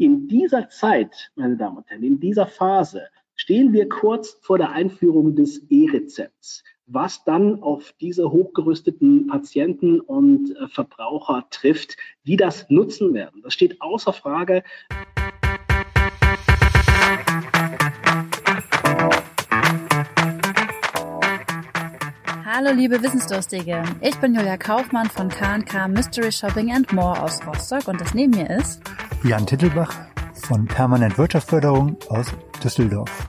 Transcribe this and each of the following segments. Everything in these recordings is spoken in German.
In dieser Zeit, meine Damen und Herren, in dieser Phase stehen wir kurz vor der Einführung des E-Rezepts, was dann auf diese hochgerüsteten Patienten und äh, Verbraucher trifft, die das nutzen werden. Das steht außer Frage. Hallo liebe Wissensdurstige, ich bin Julia Kaufmann von K&K Mystery Shopping and More aus Rostock und das neben mir ist Jan Tittelbach von Permanent Wirtschaftsförderung aus Düsseldorf.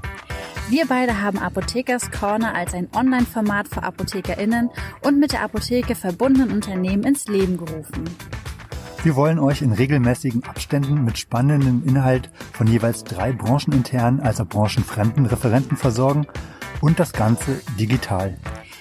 Wir beide haben Apothekers Corner als ein Online-Format für ApothekerInnen und mit der Apotheke verbundenen Unternehmen ins Leben gerufen. Wir wollen euch in regelmäßigen Abständen mit spannendem Inhalt von jeweils drei brancheninternen als auch branchenfremden Referenten versorgen und das Ganze digital.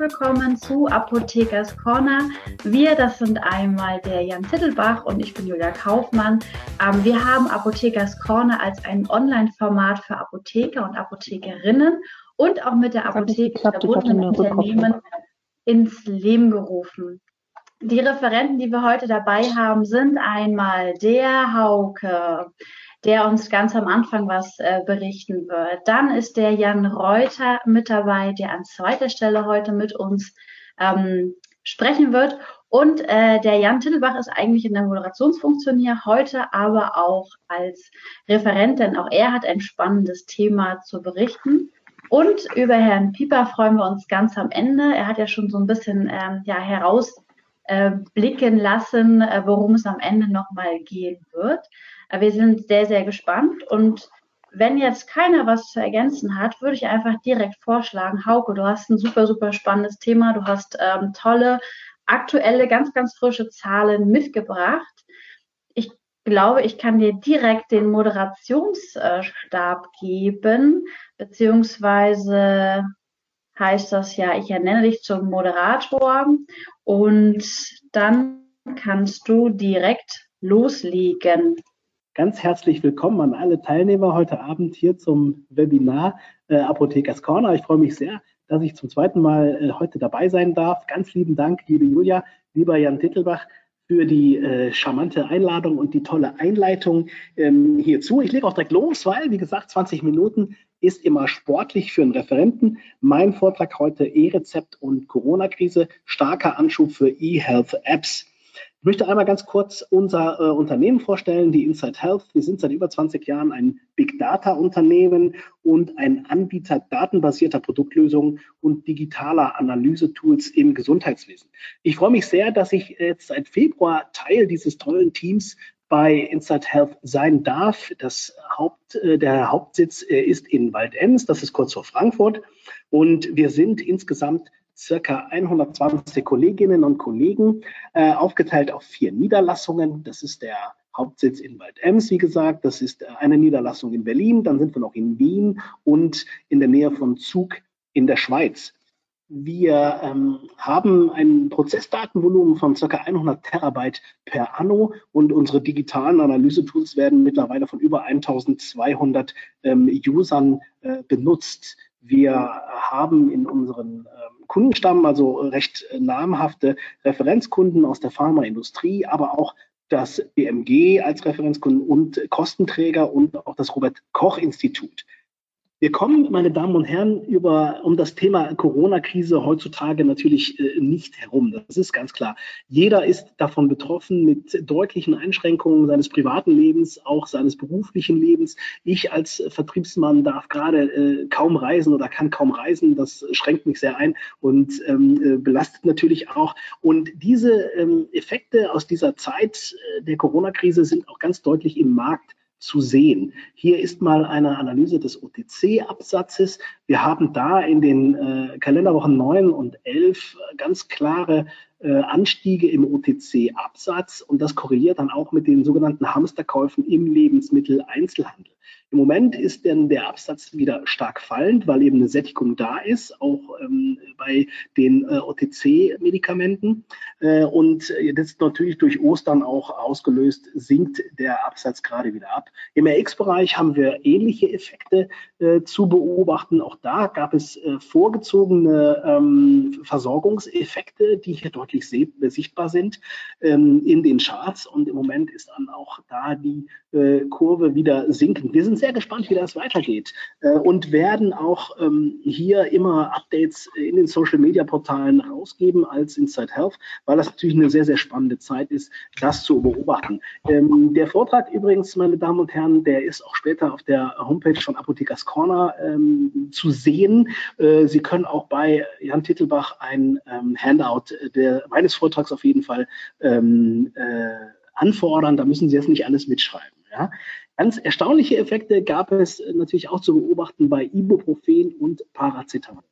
willkommen zu Apothekers Corner. Wir, das sind einmal der Jan Tittelbach und ich bin Julia Kaufmann. Ähm, wir haben Apothekers Corner als ein Online-Format für Apotheker und Apothekerinnen und auch mit der Apotheke verbundenen Unternehmen ins Leben gerufen. Die Referenten, die wir heute dabei haben, sind einmal der Hauke, der uns ganz am Anfang was äh, berichten wird. Dann ist der Jan Reuter mit dabei, der an zweiter Stelle heute mit uns ähm, sprechen wird. Und äh, der Jan Tittelbach ist eigentlich in der Moderationsfunktion hier heute, aber auch als Referent, denn auch er hat ein spannendes Thema zu berichten. Und über Herrn Pieper freuen wir uns ganz am Ende. Er hat ja schon so ein bisschen ähm, ja, herausblicken äh, lassen, äh, worum es am Ende nochmal gehen wird. Wir sind sehr, sehr gespannt und wenn jetzt keiner was zu ergänzen hat, würde ich einfach direkt vorschlagen, Hauke, du hast ein super, super spannendes Thema, du hast ähm, tolle, aktuelle, ganz, ganz frische Zahlen mitgebracht. Ich glaube, ich kann dir direkt den Moderationsstab geben, beziehungsweise heißt das ja, ich ernenne dich zum Moderator und dann kannst du direkt loslegen. Ganz herzlich willkommen an alle Teilnehmer heute Abend hier zum Webinar äh, Apothekers Corner. Ich freue mich sehr, dass ich zum zweiten Mal äh, heute dabei sein darf. Ganz lieben Dank, liebe Julia, lieber Jan Tittelbach, für die äh, charmante Einladung und die tolle Einleitung ähm, hierzu. Ich lege auch direkt los, weil, wie gesagt, 20 Minuten ist immer sportlich für einen Referenten. Mein Vortrag heute E-Rezept und Corona-Krise, starker Anschub für E-Health-Apps. Ich möchte einmal ganz kurz unser äh, Unternehmen vorstellen, die Inside Health. Wir sind seit über 20 Jahren ein Big Data Unternehmen und ein Anbieter datenbasierter Produktlösungen und digitaler Analysetools im Gesundheitswesen. Ich freue mich sehr, dass ich jetzt seit Februar Teil dieses tollen Teams bei Inside Health sein darf. Das Haupt, äh, der Hauptsitz äh, ist in Waldems, das ist kurz vor Frankfurt. Und wir sind insgesamt circa 120 Kolleginnen und Kollegen, äh, aufgeteilt auf vier Niederlassungen. Das ist der Hauptsitz in Waldems, wie gesagt. Das ist eine Niederlassung in Berlin. Dann sind wir noch in Wien und in der Nähe von Zug in der Schweiz. Wir ähm, haben ein Prozessdatenvolumen von ca. 100 Terabyte per anno und unsere digitalen Analysetools werden mittlerweile von über 1200 ähm, Usern äh, benutzt. Wir haben in unseren ähm, Kundenstamm also recht namhafte Referenzkunden aus der Pharmaindustrie, aber auch das BMG als Referenzkunden und Kostenträger und auch das Robert Koch Institut. Wir kommen, meine Damen und Herren, über, um das Thema Corona-Krise heutzutage natürlich äh, nicht herum. Das ist ganz klar. Jeder ist davon betroffen mit deutlichen Einschränkungen seines privaten Lebens, auch seines beruflichen Lebens. Ich als Vertriebsmann darf gerade äh, kaum reisen oder kann kaum reisen. Das schränkt mich sehr ein und ähm, äh, belastet natürlich auch. Und diese ähm, Effekte aus dieser Zeit äh, der Corona-Krise sind auch ganz deutlich im Markt zu sehen. Hier ist mal eine Analyse des OTC-Absatzes. Wir haben da in den äh, Kalenderwochen 9 und 11 ganz klare äh, Anstiege im OTC-Absatz und das korreliert dann auch mit den sogenannten Hamsterkäufen im Lebensmitteleinzelhandel. Im Moment ist denn der Absatz wieder stark fallend, weil eben eine Sättigung da ist, auch ähm, bei den äh, OTC-Medikamenten. Äh, und ist natürlich durch Ostern auch ausgelöst, sinkt der Absatz gerade wieder ab. Im RX-Bereich haben wir ähnliche Effekte äh, zu beobachten. Auch da gab es äh, vorgezogene ähm, Versorgungseffekte, die hier deutlich sichtbar sind ähm, in den Charts. Und im Moment ist dann auch da die äh, Kurve wieder sinkend. Wir sind sehr gespannt, wie das weitergeht äh, und werden auch ähm, hier immer Updates in den Social Media Portalen rausgeben als Inside Health, weil das natürlich eine sehr, sehr spannende Zeit ist, das zu beobachten. Ähm, der Vortrag übrigens, meine Damen und Herren, der ist auch später auf der Homepage von Apothekers Corner ähm, zu sehen. Äh, Sie können auch bei Jan Titelbach ein ähm, Handout der, meines Vortrags auf jeden Fall ähm, äh, anfordern. Da müssen Sie jetzt nicht alles mitschreiben. Ja? Ganz erstaunliche Effekte gab es natürlich auch zu beobachten bei Ibuprofen und Paracetamol.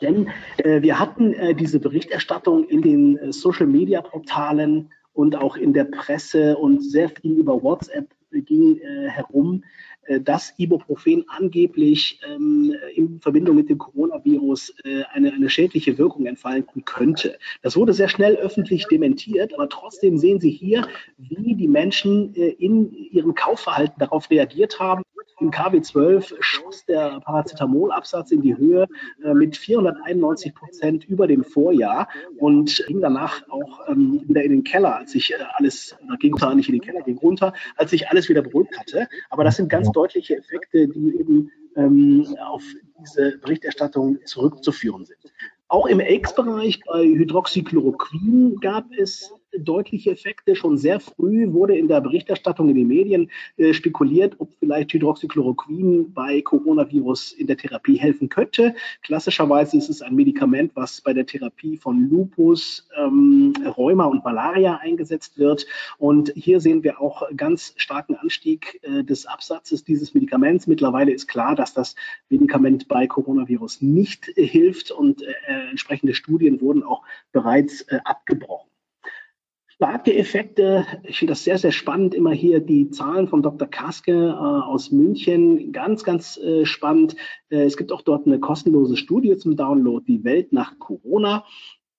Denn äh, wir hatten äh, diese Berichterstattung in den äh, Social-Media-Portalen und auch in der Presse und sehr viel über WhatsApp ging äh, herum, äh, dass Ibuprofen angeblich ähm, in Verbindung mit dem Coronavirus äh, eine, eine schädliche Wirkung entfalten könnte. Das wurde sehr schnell öffentlich dementiert, aber trotzdem sehen Sie hier, wie die Menschen äh, in ihrem Kaufverhalten darauf reagiert haben im KW12 schoss der Paracetamol-Absatz in die Höhe äh, mit 491 Prozent über dem Vorjahr und ging danach auch ähm, wieder in den Keller, als sich äh, alles, da ging zwar nicht in den Keller, ging runter, als sich alles wieder beruhigt hatte. Aber das sind ganz deutliche Effekte, die eben ähm, auf diese Berichterstattung zurückzuführen sind. Auch im AIDS-Bereich bei Hydroxychloroquin gab es deutliche Effekte. Schon sehr früh wurde in der Berichterstattung in den Medien äh, spekuliert, ob vielleicht Hydroxychloroquin bei Coronavirus in der Therapie helfen könnte. Klassischerweise ist es ein Medikament, was bei der Therapie von Lupus, ähm, Rheuma und Malaria eingesetzt wird. Und hier sehen wir auch ganz starken Anstieg äh, des Absatzes dieses Medikaments. Mittlerweile ist klar, dass das Medikament bei Coronavirus nicht äh, hilft und äh, entsprechende Studien wurden auch bereits äh, abgebrochen starke Effekte. Ich finde das sehr, sehr spannend. Immer hier die Zahlen von Dr. Kaske äh, aus München. Ganz, ganz äh, spannend. Äh, es gibt auch dort eine kostenlose Studie zum Download, die Welt nach Corona.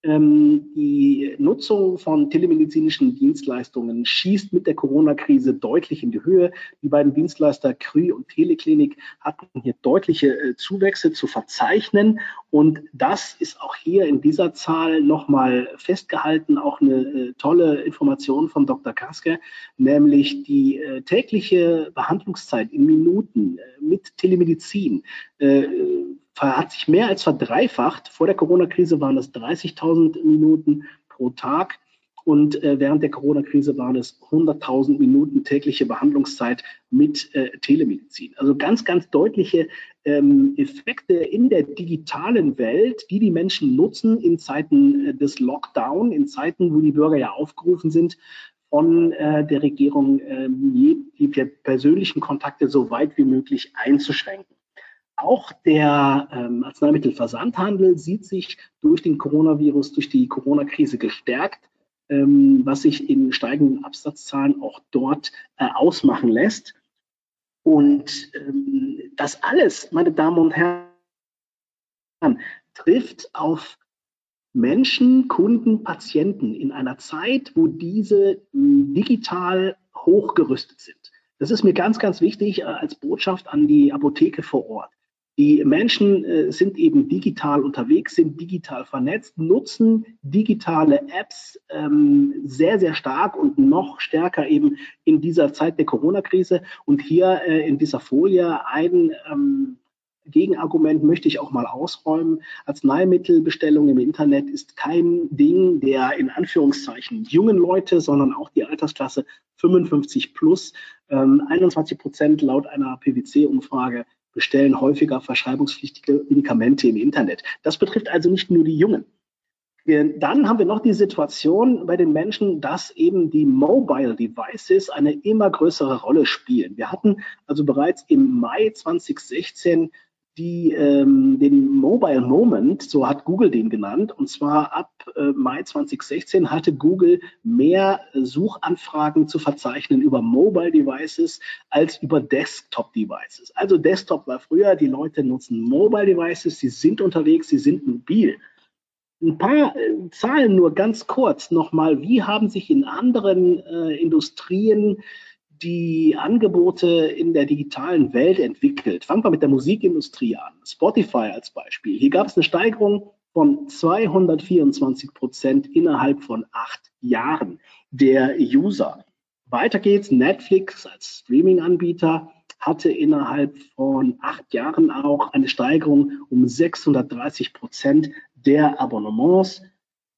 Ähm, die Nutzung von telemedizinischen Dienstleistungen schießt mit der Corona-Krise deutlich in die Höhe. Die beiden Dienstleister Krü und Teleklinik hatten hier deutliche äh, Zuwächse zu verzeichnen. Und das ist auch hier in dieser Zahl nochmal festgehalten, auch eine äh, tolle Information von Dr. Kaske, nämlich die äh, tägliche Behandlungszeit in Minuten mit Telemedizin hat sich mehr als verdreifacht. Vor der Corona-Krise waren es 30.000 Minuten pro Tag und äh, während der Corona-Krise waren es 100.000 Minuten tägliche Behandlungszeit mit äh, Telemedizin. Also ganz, ganz deutliche ähm, Effekte in der digitalen Welt, die die Menschen nutzen in Zeiten äh, des Lockdown, in Zeiten, wo die Bürger ja aufgerufen sind, von äh, der Regierung ähm, die persönlichen Kontakte so weit wie möglich einzuschränken. Auch der ähm, Arzneimittelversandhandel sieht sich durch den Coronavirus, durch die Corona-Krise gestärkt, ähm, was sich in steigenden Absatzzahlen auch dort äh, ausmachen lässt. Und ähm, das alles, meine Damen und Herren, trifft auf Menschen, Kunden, Patienten in einer Zeit, wo diese digital hochgerüstet sind. Das ist mir ganz, ganz wichtig äh, als Botschaft an die Apotheke vor Ort. Die Menschen äh, sind eben digital unterwegs, sind digital vernetzt, nutzen digitale Apps ähm, sehr, sehr stark und noch stärker eben in dieser Zeit der Corona-Krise. Und hier äh, in dieser Folie ein ähm, Gegenargument möchte ich auch mal ausräumen. Arzneimittelbestellung im Internet ist kein Ding der in Anführungszeichen jungen Leute, sondern auch die Altersklasse 55 plus. Ähm, 21 Prozent laut einer PwC-Umfrage bestellen häufiger verschreibungspflichtige Medikamente im Internet. Das betrifft also nicht nur die Jungen. Dann haben wir noch die Situation bei den Menschen, dass eben die Mobile Devices eine immer größere Rolle spielen. Wir hatten also bereits im Mai 2016 die ähm, den Mobile Moment, so hat Google den genannt, und zwar ab äh, Mai 2016 hatte Google mehr Suchanfragen zu verzeichnen über Mobile Devices als über Desktop Devices. Also Desktop war früher, die Leute nutzen Mobile Devices, sie sind unterwegs, sie sind mobil. Ein paar äh, Zahlen nur ganz kurz nochmal. Wie haben sich in anderen äh, Industrien die Angebote in der digitalen Welt entwickelt. Fangen wir mit der Musikindustrie an. Spotify als Beispiel. Hier gab es eine Steigerung von 224 Prozent innerhalb von acht Jahren der User. Weiter geht's. Netflix als Streaming-Anbieter hatte innerhalb von acht Jahren auch eine Steigerung um 630 Prozent der Abonnements.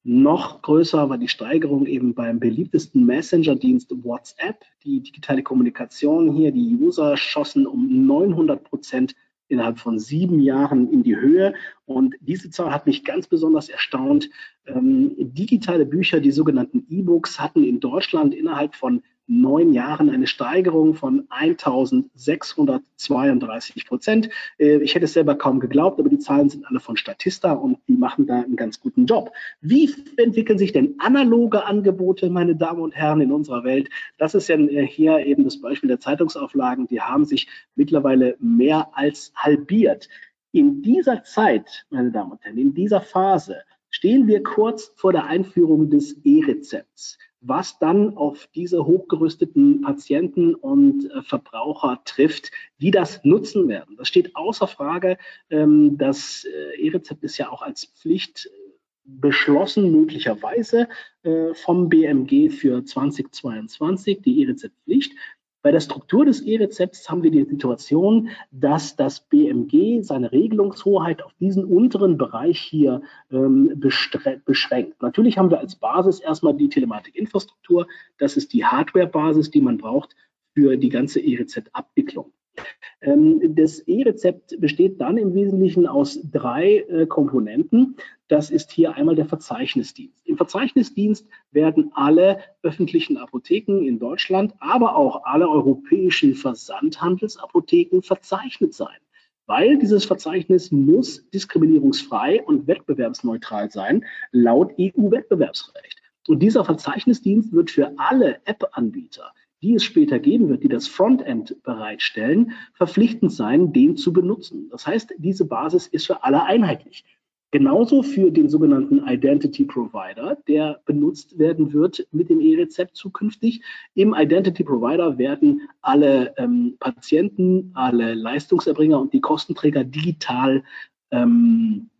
Noch größer war die Steigerung eben beim beliebtesten Messenger-Dienst WhatsApp. Die digitale Kommunikation hier, die User schossen um 900 Prozent innerhalb von sieben Jahren in die Höhe. Und diese Zahl hat mich ganz besonders erstaunt. Ähm, digitale Bücher, die sogenannten E-Books, hatten in Deutschland innerhalb von neun Jahren eine Steigerung von 1632 Prozent. Äh, ich hätte es selber kaum geglaubt, aber die Zahlen sind alle von Statista und die machen da einen ganz guten Job. Wie entwickeln sich denn analoge Angebote, meine Damen und Herren, in unserer Welt? Das ist ja äh, hier eben das Beispiel der Zeitungsauflagen. Die haben sich mittlerweile mehr als halbiert. In dieser Zeit, meine Damen und Herren, in dieser Phase stehen wir kurz vor der Einführung des E-Rezepts was dann auf diese hochgerüsteten Patienten und äh, Verbraucher trifft, die das nutzen werden. Das steht außer Frage. Ähm, das äh, E-Rezept ist ja auch als Pflicht äh, beschlossen, möglicherweise äh, vom BMG für 2022, die E-Rezept-Pflicht. Bei der Struktur des E-Rezepts haben wir die Situation, dass das BMG seine Regelungshoheit auf diesen unteren Bereich hier ähm, beschränkt. Natürlich haben wir als Basis erstmal die Telematikinfrastruktur. Das ist die Hardware-Basis, die man braucht für die ganze E-Rezept-Abwicklung. Ähm, das E-Rezept besteht dann im Wesentlichen aus drei äh, Komponenten. Das ist hier einmal der Verzeichnisdienst. Im Verzeichnisdienst werden alle öffentlichen Apotheken in Deutschland, aber auch alle europäischen Versandhandelsapotheken verzeichnet sein. Weil dieses Verzeichnis muss diskriminierungsfrei und wettbewerbsneutral sein, laut EU-Wettbewerbsrecht. Und dieser Verzeichnisdienst wird für alle App-Anbieter die es später geben wird, die das Frontend bereitstellen, verpflichtend sein, den zu benutzen. Das heißt, diese Basis ist für alle einheitlich. Genauso für den sogenannten Identity Provider, der benutzt werden wird mit dem E-Rezept zukünftig. Im Identity Provider werden alle ähm, Patienten, alle Leistungserbringer und die Kostenträger digital ähm,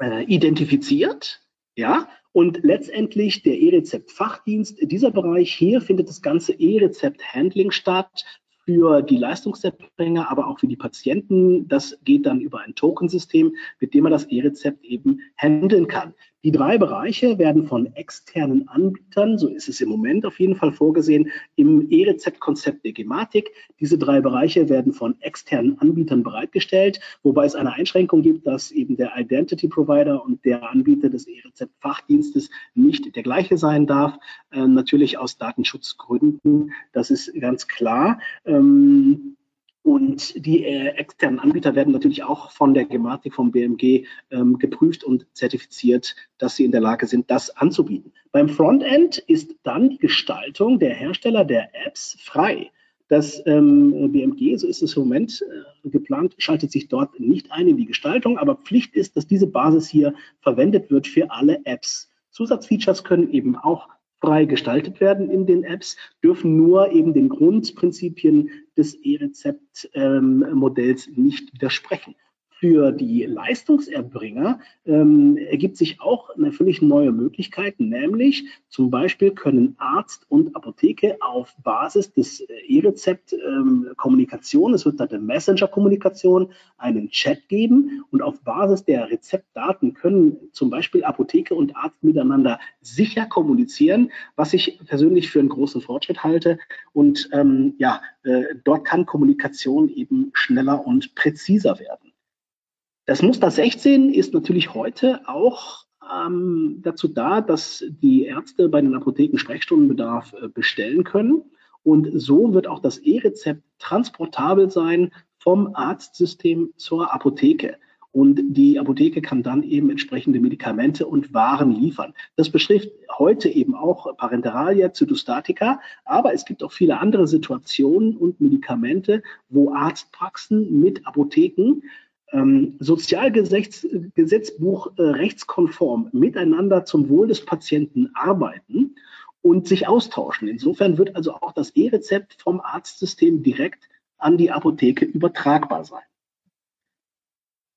äh, identifiziert. Ja, und letztendlich der E-Rezept-Fachdienst, dieser Bereich hier findet das ganze E-Rezept-Handling statt für die Leistungserbringer, aber auch für die Patienten. Das geht dann über ein Tokensystem, mit dem man das E-Rezept eben handeln kann. Die drei Bereiche werden von externen Anbietern, so ist es im Moment auf jeden Fall vorgesehen, im E-Rezept-Konzept der Gematik. Diese drei Bereiche werden von externen Anbietern bereitgestellt, wobei es eine Einschränkung gibt, dass eben der Identity Provider und der Anbieter des E-Rezept-Fachdienstes nicht der gleiche sein darf. Äh, natürlich aus Datenschutzgründen, das ist ganz klar. Ähm, und die äh, externen Anbieter werden natürlich auch von der Gematik vom BMG ähm, geprüft und zertifiziert, dass sie in der Lage sind, das anzubieten. Beim Frontend ist dann die Gestaltung der Hersteller der Apps frei. Das ähm, BMG, so ist es im Moment äh, geplant, schaltet sich dort nicht ein in die Gestaltung, aber Pflicht ist, dass diese Basis hier verwendet wird für alle Apps. Zusatzfeatures können eben auch frei gestaltet werden in den Apps, dürfen nur eben den Grundprinzipien des E-Rezept-Modells ähm, nicht widersprechen. Für die Leistungserbringer ähm, ergibt sich auch eine völlig neue Möglichkeit, nämlich zum Beispiel können Arzt und Apotheke auf Basis des äh, E-Rezept-Kommunikation, ähm, es wird da eine Messenger-Kommunikation, einen Chat geben und auf Basis der Rezeptdaten können zum Beispiel Apotheke und Arzt miteinander sicher kommunizieren, was ich persönlich für einen großen Fortschritt halte. Und ähm, ja, äh, dort kann Kommunikation eben schneller und präziser werden. Das Muster 16 ist natürlich heute auch ähm, dazu da, dass die Ärzte bei den Apotheken Sprechstundenbedarf äh, bestellen können. Und so wird auch das E-Rezept transportabel sein vom Arztsystem zur Apotheke. Und die Apotheke kann dann eben entsprechende Medikamente und Waren liefern. Das betrifft heute eben auch Parenteralia, Zytostatika, aber es gibt auch viele andere Situationen und Medikamente, wo Arztpraxen mit Apotheken ähm, Sozialgesetzbuch äh, rechtskonform miteinander zum Wohl des Patienten arbeiten und sich austauschen. Insofern wird also auch das E-Rezept vom Arztsystem direkt an die Apotheke übertragbar sein.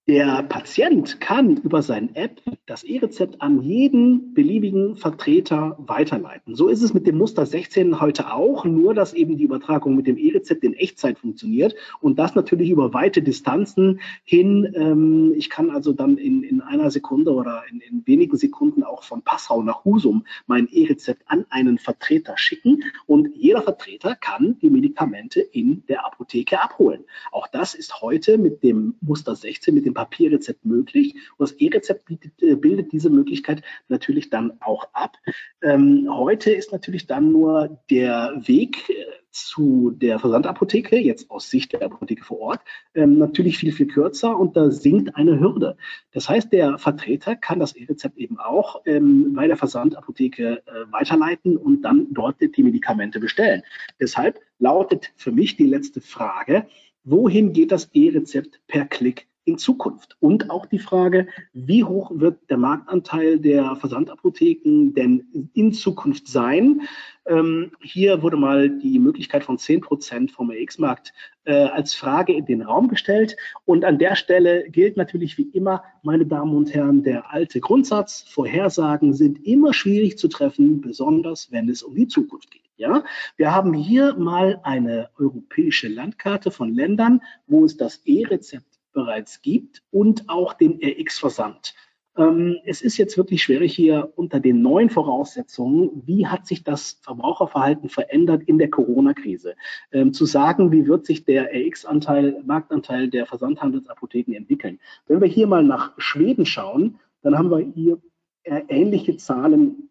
Der Patient kann über sein App das E-Rezept an jeden beliebigen Vertreter weiterleiten. So ist es mit dem Muster 16 heute auch, nur dass eben die Übertragung mit dem E-Rezept in Echtzeit funktioniert und das natürlich über weite Distanzen hin. Ähm, ich kann also dann in, in einer Sekunde oder in, in wenigen Sekunden auch von Passau nach Husum mein E-Rezept an einen Vertreter schicken und jeder Vertreter kann die Medikamente in der Apotheke abholen. Auch das ist heute mit dem Muster 16, mit dem Papierrezept möglich. Und das E-Rezept äh, bildet diese Möglichkeit natürlich dann auch ab. Ähm, heute ist natürlich dann nur der Weg äh, zu der Versandapotheke, jetzt aus Sicht der Apotheke vor Ort, ähm, natürlich viel, viel kürzer und da sinkt eine Hürde. Das heißt, der Vertreter kann das E-Rezept eben auch ähm, bei der Versandapotheke äh, weiterleiten und dann dort die Medikamente bestellen. Deshalb lautet für mich die letzte Frage, wohin geht das E-Rezept per Klick in Zukunft? Und auch die Frage, wie hoch wird der Marktanteil der Versandapotheken denn in Zukunft sein? Ähm, hier wurde mal die Möglichkeit von 10 Prozent vom EX-Markt äh, als Frage in den Raum gestellt. Und an der Stelle gilt natürlich wie immer, meine Damen und Herren, der alte Grundsatz, Vorhersagen sind immer schwierig zu treffen, besonders wenn es um die Zukunft geht. Ja, wir haben hier mal eine europäische Landkarte von Ländern, wo es das E-Rezept bereits gibt und auch den RX-Versand. Ähm, es ist jetzt wirklich schwierig hier unter den neuen Voraussetzungen, wie hat sich das Verbraucherverhalten verändert in der Corona-Krise, ähm, zu sagen, wie wird sich der RX-Anteil, Marktanteil der Versandhandelsapotheken entwickeln. Wenn wir hier mal nach Schweden schauen, dann haben wir hier äh, ähnliche Zahlen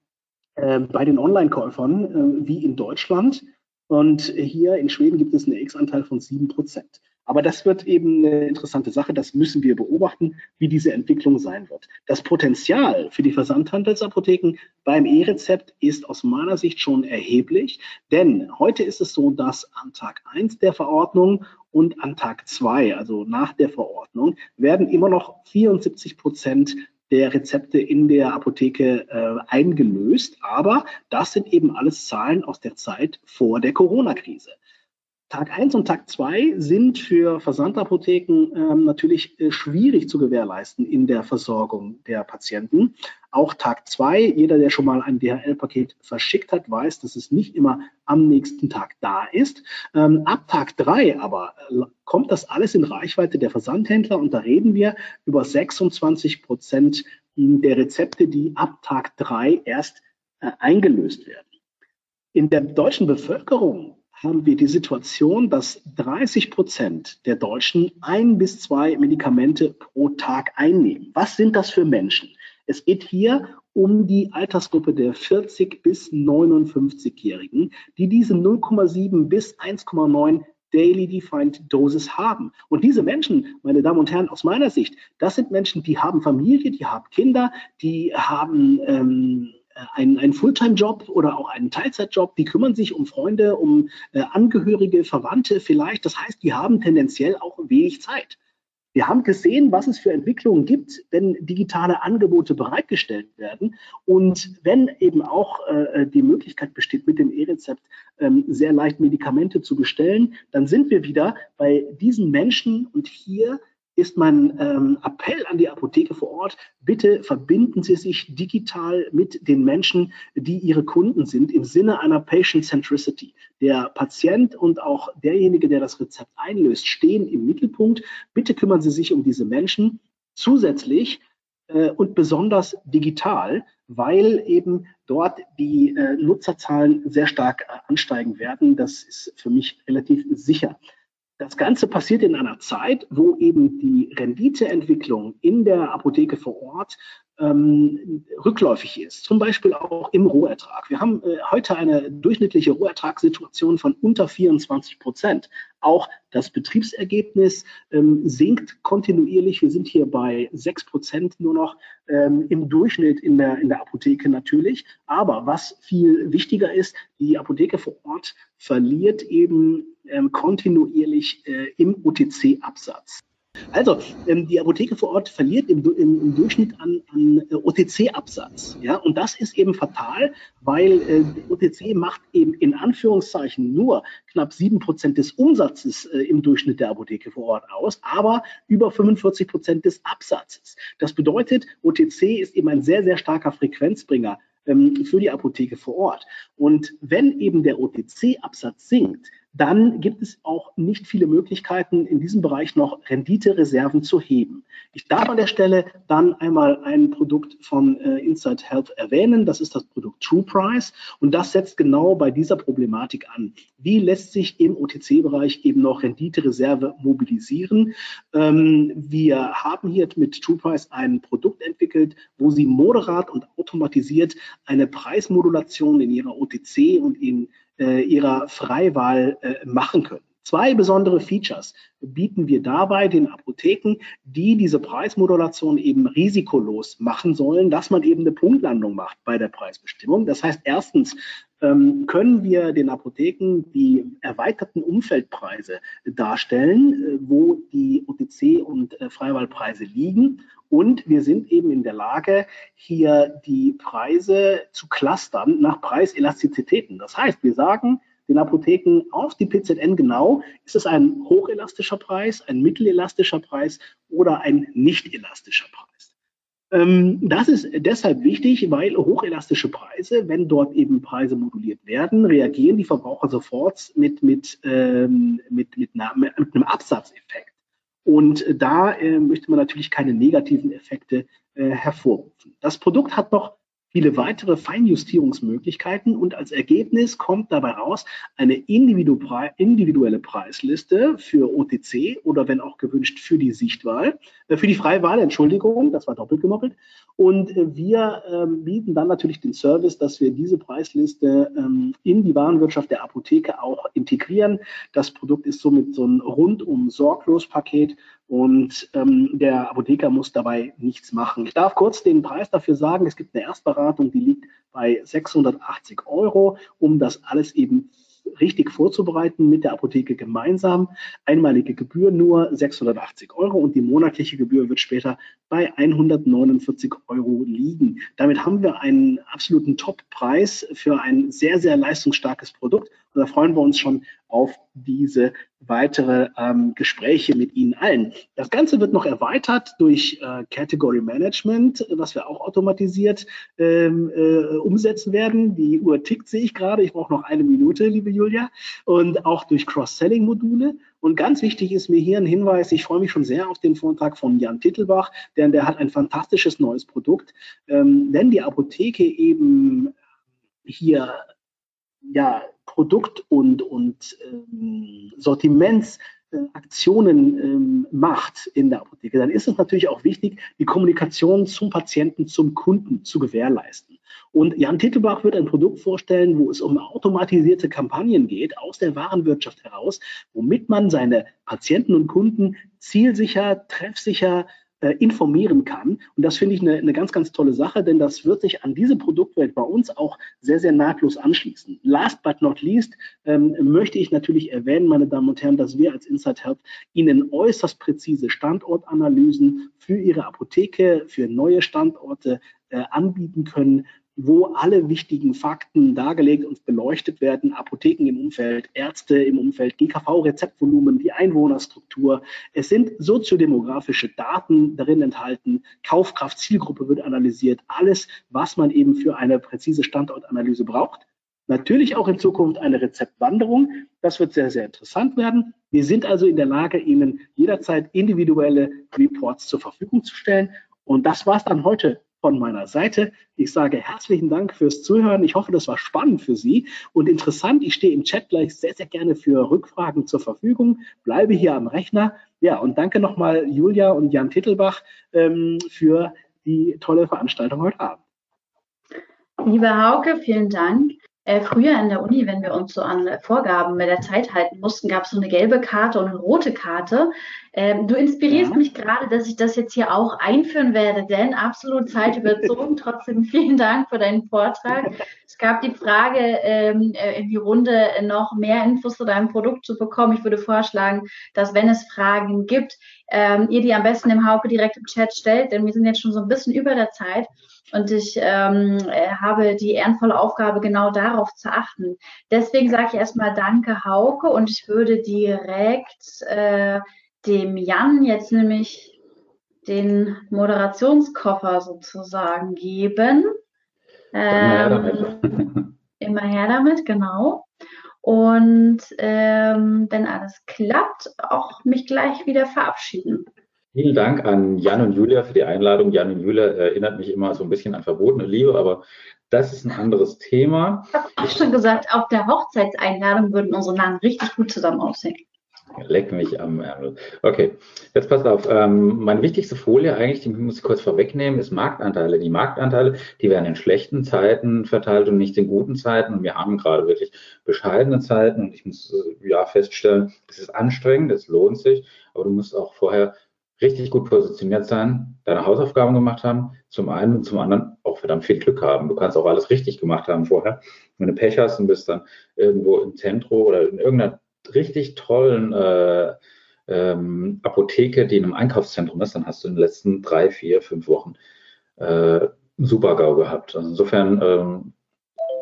äh, bei den Online-Käufern äh, wie in Deutschland. Und hier in Schweden gibt es einen RX-Anteil von sieben Prozent. Aber das wird eben eine interessante Sache. Das müssen wir beobachten, wie diese Entwicklung sein wird. Das Potenzial für die Versandhandelsapotheken beim E-Rezept ist aus meiner Sicht schon erheblich. Denn heute ist es so, dass an Tag 1 der Verordnung und an Tag 2, also nach der Verordnung, werden immer noch 74 Prozent der Rezepte in der Apotheke äh, eingelöst. Aber das sind eben alles Zahlen aus der Zeit vor der Corona-Krise. Tag 1 und Tag 2 sind für Versandapotheken ähm, natürlich äh, schwierig zu gewährleisten in der Versorgung der Patienten. Auch Tag 2, jeder, der schon mal ein DHL-Paket verschickt hat, weiß, dass es nicht immer am nächsten Tag da ist. Ähm, ab Tag 3 aber äh, kommt das alles in Reichweite der Versandhändler und da reden wir über 26 Prozent der Rezepte, die ab Tag 3 erst äh, eingelöst werden. In der deutschen Bevölkerung haben wir die Situation, dass 30 Prozent der Deutschen ein bis zwei Medikamente pro Tag einnehmen. Was sind das für Menschen? Es geht hier um die Altersgruppe der 40 bis 59-Jährigen, die diese 0,7 bis 1,9 Daily Defined Doses haben. Und diese Menschen, meine Damen und Herren, aus meiner Sicht, das sind Menschen, die haben Familie, die haben Kinder, die haben ähm, äh, einen, einen Fulltime-Job oder auch einen Teilzeitjob, die kümmern sich um Freunde, um äh, Angehörige, Verwandte vielleicht. Das heißt, die haben tendenziell auch wenig Zeit. Wir haben gesehen, was es für Entwicklungen gibt, wenn digitale Angebote bereitgestellt werden und wenn eben auch äh, die Möglichkeit besteht, mit dem E-Rezept ähm, sehr leicht Medikamente zu bestellen, dann sind wir wieder bei diesen Menschen und hier ist mein ähm, Appell an die Apotheke vor Ort, bitte verbinden Sie sich digital mit den Menschen, die Ihre Kunden sind, im Sinne einer Patient Centricity. Der Patient und auch derjenige, der das Rezept einlöst, stehen im Mittelpunkt. Bitte kümmern Sie sich um diese Menschen zusätzlich äh, und besonders digital, weil eben dort die äh, Nutzerzahlen sehr stark äh, ansteigen werden. Das ist für mich relativ sicher. Das Ganze passiert in einer Zeit, wo eben die Renditeentwicklung in der Apotheke vor Ort ähm, rückläufig ist, zum Beispiel auch im Rohertrag. Wir haben äh, heute eine durchschnittliche Rohertragssituation von unter 24 Prozent. Auch das Betriebsergebnis ähm, sinkt kontinuierlich. Wir sind hier bei 6 Prozent nur noch ähm, im Durchschnitt in der, in der Apotheke natürlich. Aber was viel wichtiger ist, die Apotheke vor Ort verliert eben ähm, kontinuierlich äh, im OTC-Absatz. Also, ähm, die Apotheke vor Ort verliert im, im, im Durchschnitt an, an äh, OTC-Absatz. Ja? Und das ist eben fatal, weil äh, OTC macht eben in Anführungszeichen nur knapp sieben Prozent des Umsatzes äh, im Durchschnitt der Apotheke vor Ort aus, aber über 45 Prozent des Absatzes. Das bedeutet, OTC ist eben ein sehr, sehr starker Frequenzbringer ähm, für die Apotheke vor Ort. Und wenn eben der OTC-Absatz sinkt, dann gibt es auch nicht viele Möglichkeiten, in diesem Bereich noch Renditereserven zu heben. Ich darf an der Stelle dann einmal ein Produkt von äh, Insight Health erwähnen. Das ist das Produkt True Price und das setzt genau bei dieser Problematik an. Wie lässt sich im OTC-Bereich eben noch Renditereserve mobilisieren? Ähm, wir haben hier mit True Price ein Produkt entwickelt, wo Sie moderat und automatisiert eine Preismodulation in Ihrer OTC und in ihrer Freiwahl äh, machen können. Zwei besondere Features bieten wir dabei den Apotheken, die diese Preismodulation eben risikolos machen sollen, dass man eben eine Punktlandung macht bei der Preisbestimmung. Das heißt, erstens ähm, können wir den Apotheken die erweiterten Umfeldpreise darstellen, äh, wo die OTC- und äh, Freiwahlpreise liegen. Und wir sind eben in der Lage, hier die Preise zu clustern nach Preiselastizitäten. Das heißt, wir sagen, den Apotheken auf die PZN genau, ist es ein hochelastischer Preis, ein mittelelastischer Preis oder ein nicht elastischer Preis. Ähm, das ist deshalb wichtig, weil hochelastische Preise, wenn dort eben Preise moduliert werden, reagieren die Verbraucher sofort mit, mit, ähm, mit, mit, einer, mit einem Absatzeffekt. Und da äh, möchte man natürlich keine negativen Effekte äh, hervorrufen. Das Produkt hat noch viele weitere Feinjustierungsmöglichkeiten und als Ergebnis kommt dabei raus eine individuelle Preisliste für OTC oder wenn auch gewünscht für die Sichtwahl, äh, für die Freiwahl, Entschuldigung, das war doppelt gemoppelt. Und äh, wir ähm, bieten dann natürlich den Service, dass wir diese Preisliste ähm, in die Warenwirtschaft der Apotheke auch integrieren. Das Produkt ist somit so ein rundum sorglos Paket und ähm, der Apotheker muss dabei nichts machen. Ich darf kurz den Preis dafür sagen. Es gibt eine Erstberatung, die liegt bei 680 Euro, um das alles eben richtig vorzubereiten mit der Apotheke gemeinsam. Einmalige Gebühr nur 680 Euro und die monatliche Gebühr wird später bei 149 Euro liegen. Damit haben wir einen absoluten Top-Preis für ein sehr, sehr leistungsstarkes Produkt. Und da freuen wir uns schon auf diese weitere ähm, Gespräche mit Ihnen allen. Das Ganze wird noch erweitert durch äh, Category Management, was wir auch automatisiert ähm, äh, umsetzen werden. Die Uhr tickt, sehe ich gerade. Ich brauche noch eine Minute, liebe Julia. Und auch durch Cross-Selling-Module. Und ganz wichtig ist mir hier ein Hinweis, ich freue mich schon sehr auf den Vortrag von Jan Tittelbach, denn der hat ein fantastisches neues Produkt. Ähm, wenn die Apotheke eben hier ja, Produkt- und, und ähm, Sortimentsaktionen ähm, macht in der Apotheke, dann ist es natürlich auch wichtig, die Kommunikation zum Patienten, zum Kunden zu gewährleisten. Und Jan Tittelbach wird ein Produkt vorstellen, wo es um automatisierte Kampagnen geht, aus der Warenwirtschaft heraus, womit man seine Patienten und Kunden zielsicher, treffsicher informieren kann. Und das finde ich eine, eine ganz, ganz tolle Sache, denn das wird sich an diese Produktwelt bei uns auch sehr, sehr nahtlos anschließen. Last but not least ähm, möchte ich natürlich erwähnen, meine Damen und Herren, dass wir als Insight Health Ihnen äußerst präzise Standortanalysen für Ihre Apotheke, für neue Standorte äh, anbieten können, wo alle wichtigen Fakten dargelegt und beleuchtet werden. Apotheken im Umfeld, Ärzte im Umfeld, GKV-Rezeptvolumen, die Einwohnerstruktur. Es sind soziodemografische Daten darin enthalten. Kaufkraft, Zielgruppe wird analysiert. Alles, was man eben für eine präzise Standortanalyse braucht. Natürlich auch in Zukunft eine Rezeptwanderung. Das wird sehr, sehr interessant werden. Wir sind also in der Lage, Ihnen jederzeit individuelle Reports zur Verfügung zu stellen. Und das war es dann heute von meiner Seite. Ich sage herzlichen Dank fürs Zuhören. Ich hoffe, das war spannend für Sie und interessant. Ich stehe im Chat gleich sehr, sehr gerne für Rückfragen zur Verfügung. Bleibe hier am Rechner. Ja, und danke nochmal Julia und Jan Tittelbach ähm, für die tolle Veranstaltung heute Abend. Liebe Hauke, vielen Dank. Äh, früher in der Uni, wenn wir uns so an Vorgaben mit der Zeit halten mussten, gab es so eine gelbe Karte und eine rote Karte. Ähm, du inspirierst ja. mich gerade, dass ich das jetzt hier auch einführen werde, denn absolut Zeit überzogen. Trotzdem vielen Dank für deinen Vortrag. Es gab die Frage ähm, äh, in die Runde, noch mehr Infos zu deinem Produkt zu bekommen. Ich würde vorschlagen, dass wenn es Fragen gibt, ähm, ihr die am besten im Hauke direkt im Chat stellt, denn wir sind jetzt schon so ein bisschen über der Zeit. Und ich ähm, äh, habe die ehrenvolle Aufgabe, genau darauf zu achten. Deswegen sage ich erstmal Danke, Hauke, und ich würde direkt äh, dem Jan jetzt nämlich den Moderationskoffer sozusagen geben. Ähm, immer her damit, genau. Und ähm, wenn alles klappt, auch mich gleich wieder verabschieden. Vielen Dank an Jan und Julia für die Einladung. Jan und Julia erinnert mich immer so ein bisschen an verbotene Liebe, aber das ist ein anderes Thema. Ich habe auch schon gesagt, auf der Hochzeitseinladung würden unsere Namen richtig gut zusammen aussehen. Leck mich am Ärmel. Okay, jetzt passt auf. Ähm, meine wichtigste Folie eigentlich, die muss ich kurz vorwegnehmen, ist Marktanteile. Die Marktanteile, die werden in schlechten Zeiten verteilt und nicht in guten Zeiten. Und wir haben gerade wirklich bescheidene Zeiten. Und ich muss äh, ja feststellen, es ist anstrengend, es lohnt sich, aber du musst auch vorher richtig gut positioniert sein, deine Hausaufgaben gemacht haben, zum einen und zum anderen auch verdammt viel Glück haben. Du kannst auch alles richtig gemacht haben vorher. Wenn du Pech hast und bist dann irgendwo im Zentrum oder in irgendeiner richtig tollen äh, ähm, Apotheke, die in einem Einkaufszentrum ist, dann hast du in den letzten drei, vier, fünf Wochen äh, einen Super-GAU gehabt. Also insofern, ähm,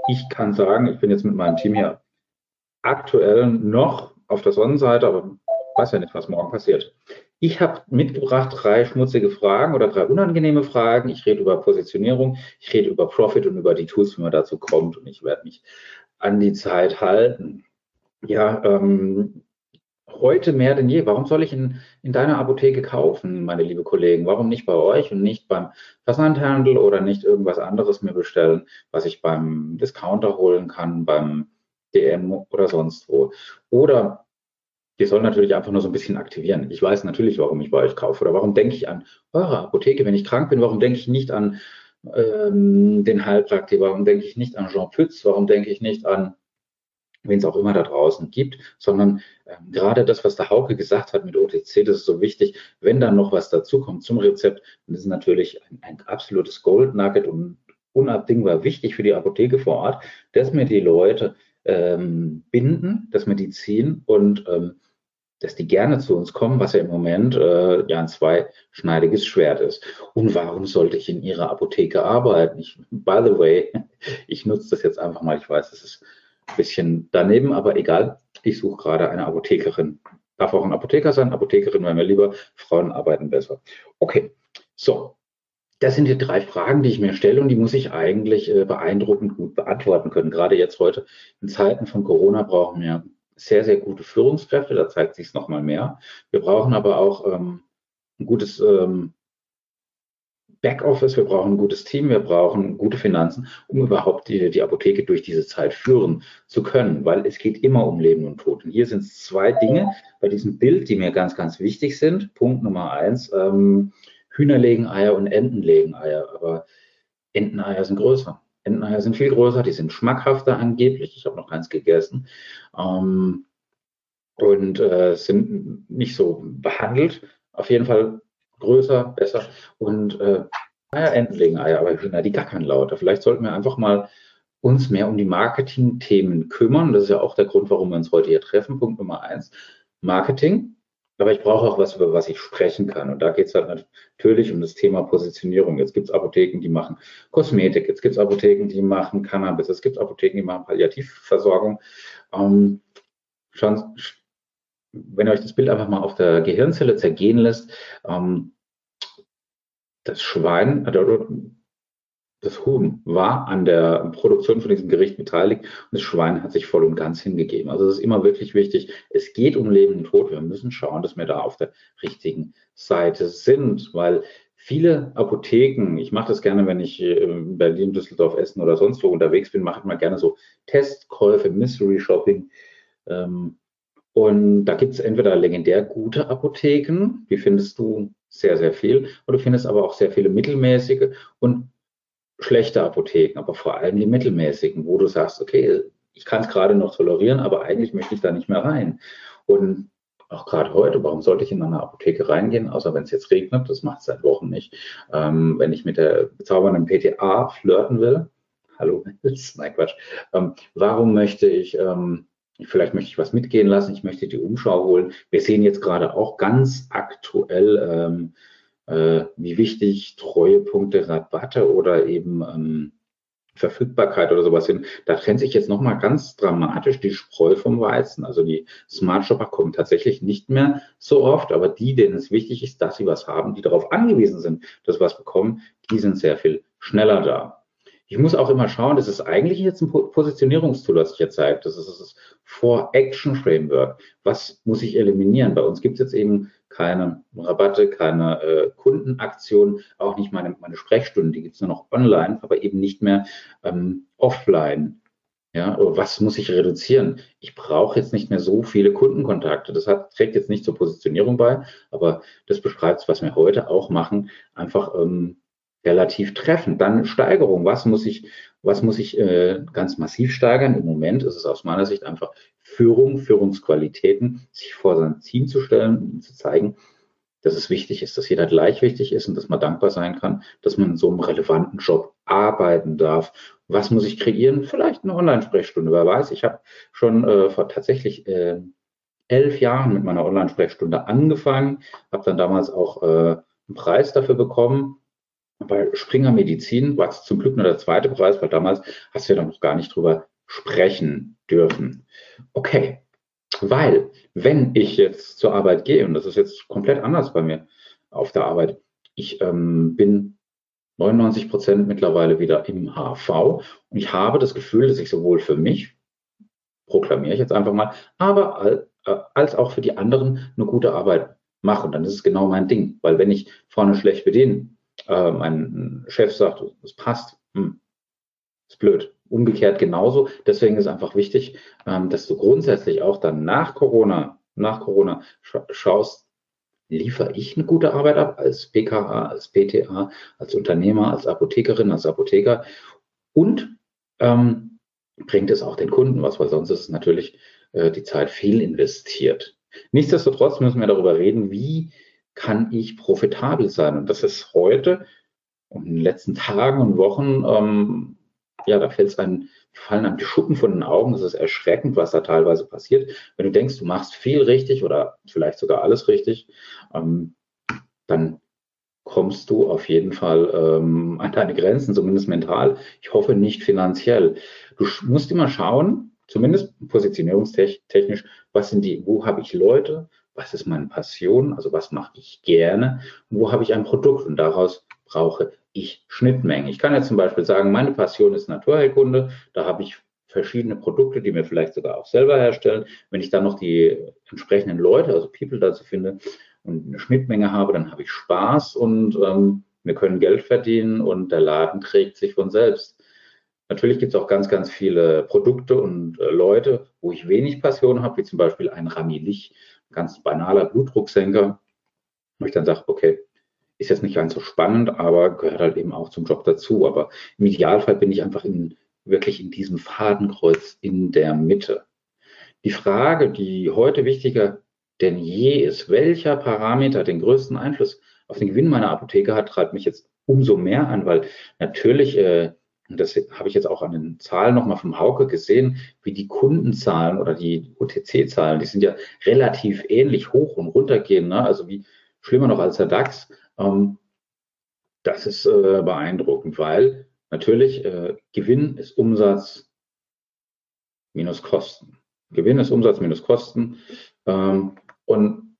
ich kann sagen, ich bin jetzt mit meinem Team hier aktuell noch auf der Sonnenseite, aber weiß ja nicht, was morgen passiert. Ich habe mitgebracht drei schmutzige Fragen oder drei unangenehme Fragen. Ich rede über Positionierung, ich rede über Profit und über die Tools, wie man dazu kommt. Und ich werde mich an die Zeit halten. Ja, ähm, heute mehr denn je. Warum soll ich in, in deiner Apotheke kaufen, meine liebe Kollegen? Warum nicht bei euch und nicht beim Versandhandel oder nicht irgendwas anderes mir bestellen, was ich beim Discounter holen kann, beim DM oder sonst wo? Oder die soll natürlich einfach nur so ein bisschen aktivieren. Ich weiß natürlich, warum ich bei euch kaufe oder warum denke ich an eure Apotheke, wenn ich krank bin, warum denke ich nicht an ähm, den Heilpraktiker, warum denke ich nicht an Jean Pütz, warum denke ich nicht an wen es auch immer da draußen gibt, sondern ähm, gerade das, was der Hauke gesagt hat mit OTC, das ist so wichtig. Wenn dann noch was dazukommt zum Rezept, dann ist es natürlich ein, ein absolutes Gold Nugget und unabdingbar wichtig für die Apotheke vor Ort, dass mir die Leute ähm, binden, die ziehen und ähm, dass die gerne zu uns kommen, was ja im Moment äh, ja ein zweischneidiges Schwert ist. Und warum sollte ich in Ihrer Apotheke arbeiten? Ich, by the way, ich nutze das jetzt einfach mal. Ich weiß, das ist ein bisschen daneben, aber egal. Ich suche gerade eine Apothekerin. Darf auch ein Apotheker sein. Apothekerin wäre mir lieber. Frauen arbeiten besser. Okay, so. Das sind die drei Fragen, die ich mir stelle und die muss ich eigentlich äh, beeindruckend gut beantworten können. Gerade jetzt heute in Zeiten von Corona brauchen wir sehr, sehr gute Führungskräfte, da zeigt sich es nochmal mehr. Wir brauchen aber auch ähm, ein gutes ähm, Backoffice, wir brauchen ein gutes Team, wir brauchen gute Finanzen, um überhaupt die, die Apotheke durch diese Zeit führen zu können, weil es geht immer um Leben und Tod. Und hier sind es zwei Dinge bei diesem Bild, die mir ganz, ganz wichtig sind. Punkt Nummer eins, ähm, Hühner legen Eier und Enten legen Eier, aber Enteneier sind größer. Enteneier sind viel größer, die sind schmackhafter angeblich. Ich habe noch keins gegessen. Ähm, und äh, sind nicht so behandelt. Auf jeden Fall größer, besser. Und äh, Eier, Enten legen Eier, aber Hühner, die gackern lauter. Vielleicht sollten wir einfach mal uns mehr um die Marketing-Themen kümmern. Das ist ja auch der Grund, warum wir uns heute hier treffen. Punkt Nummer eins. Marketing. Aber ich brauche auch was, über was ich sprechen kann. Und da geht es halt natürlich um das Thema Positionierung. Jetzt gibt es Apotheken, die machen Kosmetik, jetzt gibt es Apotheken, die machen Cannabis, es gibt Apotheken, die machen Palliativversorgung. Ähm, schon, wenn ihr euch das Bild einfach mal auf der Gehirnzelle zergehen lässt, ähm, das Schwein, also das Huhn war an der Produktion von diesem Gericht beteiligt und das Schwein hat sich voll und ganz hingegeben. Also es ist immer wirklich wichtig. Es geht um Leben und Tod. Wir müssen schauen, dass wir da auf der richtigen Seite sind, weil viele Apotheken, ich mache das gerne, wenn ich in Berlin, Düsseldorf, Essen oder sonst wo unterwegs bin, mache ich mal gerne so Testkäufe, Mystery Shopping. Ähm, und da gibt es entweder legendär gute Apotheken, wie findest du sehr, sehr viel. Und du findest aber auch sehr viele mittelmäßige und schlechte Apotheken, aber vor allem die mittelmäßigen, wo du sagst, okay, ich kann es gerade noch tolerieren, aber eigentlich möchte ich da nicht mehr rein. Und auch gerade heute, warum sollte ich in eine Apotheke reingehen, außer wenn es jetzt regnet, das macht es seit Wochen nicht. Ähm, wenn ich mit der bezaubernden PTA flirten will, hallo, nein Quatsch, ähm, warum möchte ich, ähm, vielleicht möchte ich was mitgehen lassen, ich möchte die Umschau holen. Wir sehen jetzt gerade auch ganz aktuell, ähm, äh, wie wichtig Treuepunkte, Rabatte oder eben ähm, Verfügbarkeit oder sowas hin. Da trennt sich jetzt nochmal ganz dramatisch die Spreu vom Weizen. Also die Smart Shopper kommen tatsächlich nicht mehr so oft, aber die, denen es wichtig ist, dass sie was haben, die darauf angewiesen sind, dass sie was bekommen, die sind sehr viel schneller da. Ich muss auch immer schauen, das ist eigentlich jetzt ein Positionierungstool, was ich hier zeige. Das ist das For-Action-Framework. Was muss ich eliminieren? Bei uns gibt es jetzt eben keine Rabatte, keine äh, Kundenaktion, auch nicht meine, meine Sprechstunden, die gibt es nur noch online, aber eben nicht mehr ähm, offline. Ja, was muss ich reduzieren? Ich brauche jetzt nicht mehr so viele Kundenkontakte. Das hat, trägt jetzt nicht zur Positionierung bei, aber das beschreibt, was wir heute auch machen, einfach ähm, relativ treffend. Dann Steigerung. Was muss ich, was muss ich äh, ganz massiv steigern? Im Moment ist es aus meiner Sicht einfach Führung, Führungsqualitäten, sich vor sein Team zu stellen und zu zeigen, dass es wichtig ist, dass jeder gleich wichtig ist und dass man dankbar sein kann, dass man in so einem relevanten Job arbeiten darf. Was muss ich kreieren? Vielleicht eine Online-Sprechstunde. Wer weiß, ich habe schon äh, vor tatsächlich äh, elf Jahren mit meiner Online-Sprechstunde angefangen, habe dann damals auch äh, einen Preis dafür bekommen bei Springer Medizin war es zum Glück nur der zweite Preis, weil damals hast du ja noch gar nicht drüber sprechen dürfen. Okay, weil wenn ich jetzt zur Arbeit gehe, und das ist jetzt komplett anders bei mir auf der Arbeit, ich ähm, bin 99 Prozent mittlerweile wieder im HV und ich habe das Gefühl, dass ich sowohl für mich, proklamiere ich jetzt einfach mal, aber äh, als auch für die anderen eine gute Arbeit mache. Und dann ist es genau mein Ding, weil wenn ich vorne schlecht bediene, äh, mein Chef sagt, es passt, hm, ist blöd. Umgekehrt genauso. Deswegen ist einfach wichtig, ähm, dass du grundsätzlich auch dann nach Corona, nach Corona scha schaust, liefere ich eine gute Arbeit ab als PKA, als PTA, als Unternehmer, als Apothekerin, als Apotheker und ähm, bringt es auch den Kunden was, weil sonst ist natürlich äh, die Zeit viel investiert. Nichtsdestotrotz müssen wir darüber reden, wie kann ich profitabel sein? Und das ist heute und in den letzten Tagen und Wochen, ähm, ja, da fällt es einem, fallen einem die Schuppen von den Augen. Es ist erschreckend, was da teilweise passiert. Wenn du denkst, du machst viel richtig oder vielleicht sogar alles richtig, ähm, dann kommst du auf jeden Fall ähm, an deine Grenzen, zumindest mental. Ich hoffe nicht finanziell. Du musst immer schauen, zumindest positionierungstechnisch, was sind die, wo habe ich Leute, was ist meine Passion, also was mache ich gerne, wo habe ich ein Produkt und daraus brauche ich Schnittmengen. Ich kann ja zum Beispiel sagen, meine Passion ist Naturheilkunde, da habe ich verschiedene Produkte, die wir vielleicht sogar auch selber herstellen. Wenn ich dann noch die entsprechenden Leute, also People dazu finde und eine Schnittmenge habe, dann habe ich Spaß und ähm, wir können Geld verdienen und der Laden trägt sich von selbst. Natürlich gibt es auch ganz, ganz viele Produkte und äh, Leute, wo ich wenig Passion habe, wie zum Beispiel ein Rami Lich, ganz banaler Blutdrucksenker, wo ich dann sage, okay, ist jetzt nicht ganz so spannend, aber gehört halt eben auch zum Job dazu. Aber im Idealfall bin ich einfach in, wirklich in diesem Fadenkreuz in der Mitte. Die Frage, die heute wichtiger denn je ist, welcher Parameter den größten Einfluss auf den Gewinn meiner Apotheke hat, treibt mich jetzt umso mehr an, weil natürlich äh, das habe ich jetzt auch an den Zahlen nochmal vom Hauke gesehen, wie die Kundenzahlen oder die OTC-Zahlen, die sind ja relativ ähnlich hoch und runter gehen, ne? also wie schlimmer noch als der DAX. Ähm, das ist äh, beeindruckend, weil natürlich äh, Gewinn ist Umsatz minus Kosten. Gewinn ist Umsatz minus Kosten. Ähm, und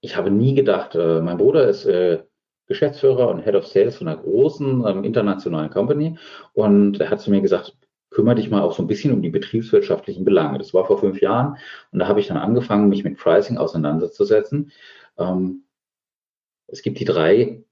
ich habe nie gedacht, äh, mein Bruder ist äh, Geschäftsführer und Head of Sales von einer großen ähm, internationalen Company. Und er hat zu mir gesagt, kümmere dich mal auch so ein bisschen um die betriebswirtschaftlichen Belange. Das war vor fünf Jahren und da habe ich dann angefangen, mich mit Pricing auseinanderzusetzen. Ähm, es gibt die drei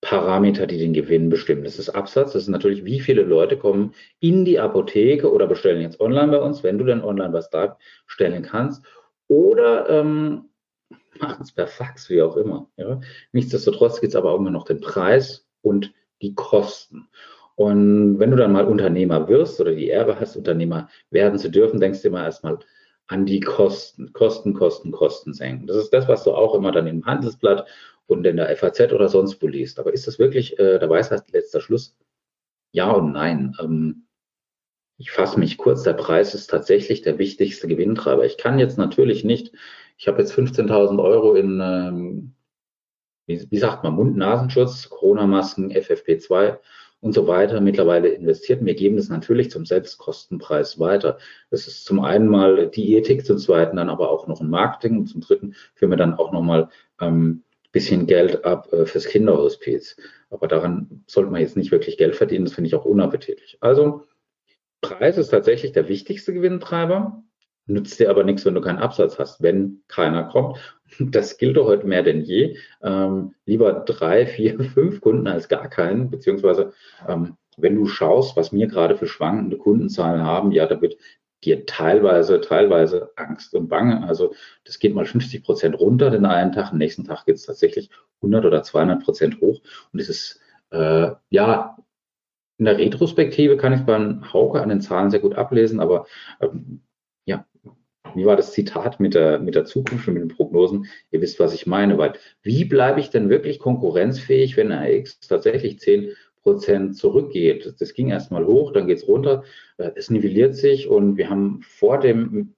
Parameter, die den Gewinn bestimmen. Das ist Absatz, das ist natürlich, wie viele Leute kommen in die Apotheke oder bestellen jetzt online bei uns, wenn du dann online was da stellen kannst. Oder ähm, machen es per Fax, wie auch immer. Ja. Nichtsdestotrotz gibt es aber auch immer noch den Preis und die Kosten. Und wenn du dann mal Unternehmer wirst oder die Ehre hast, Unternehmer werden zu dürfen, denkst du immer erstmal an die Kosten, Kosten, Kosten, Kosten senken. Das ist das, was du auch immer dann im Handelsblatt und in der FAZ oder sonst wo liest. Aber ist das wirklich äh, der Weisheit letzter Schluss? Ja und nein. Ähm, ich fasse mich kurz, der Preis ist tatsächlich der wichtigste Gewinntreiber. Ich kann jetzt natürlich nicht, ich habe jetzt 15.000 Euro in, ähm, wie, wie sagt man, Mund-Nasenschutz, Corona-Masken, FFP2 und so weiter mittlerweile investiert. Wir geben das natürlich zum Selbstkostenpreis weiter. Das ist zum einen mal die Ethik, zum zweiten dann aber auch noch ein Marketing und zum dritten führen wir dann auch nochmal ähm, bisschen Geld ab äh, fürs Kinderhospiz. Aber daran sollte man jetzt nicht wirklich Geld verdienen. Das finde ich auch unappetitlich. Also Preis ist tatsächlich der wichtigste Gewinntreiber, nützt dir aber nichts, wenn du keinen Absatz hast, wenn keiner kommt. Das gilt doch heute mehr denn je. Ähm, lieber drei, vier, fünf Kunden als gar keinen, beziehungsweise ähm, wenn du schaust, was wir gerade für schwankende Kundenzahlen haben, ja, da wird dir teilweise, teilweise Angst und Bange. Also das geht mal 50 Prozent runter den einen Tag, am nächsten Tag geht es tatsächlich 100 oder 200 Prozent hoch. Und es ist äh, ja in der Retrospektive kann ich beim Hauke an den Zahlen sehr gut ablesen, aber ähm, ja, wie war das Zitat mit der, mit der Zukunft und mit den Prognosen? Ihr wisst, was ich meine, weil wie bleibe ich denn wirklich konkurrenzfähig, wenn AX tatsächlich 10 Prozent zurückgeht? Das ging erstmal hoch, dann geht es runter, äh, es nivelliert sich und wir haben vor dem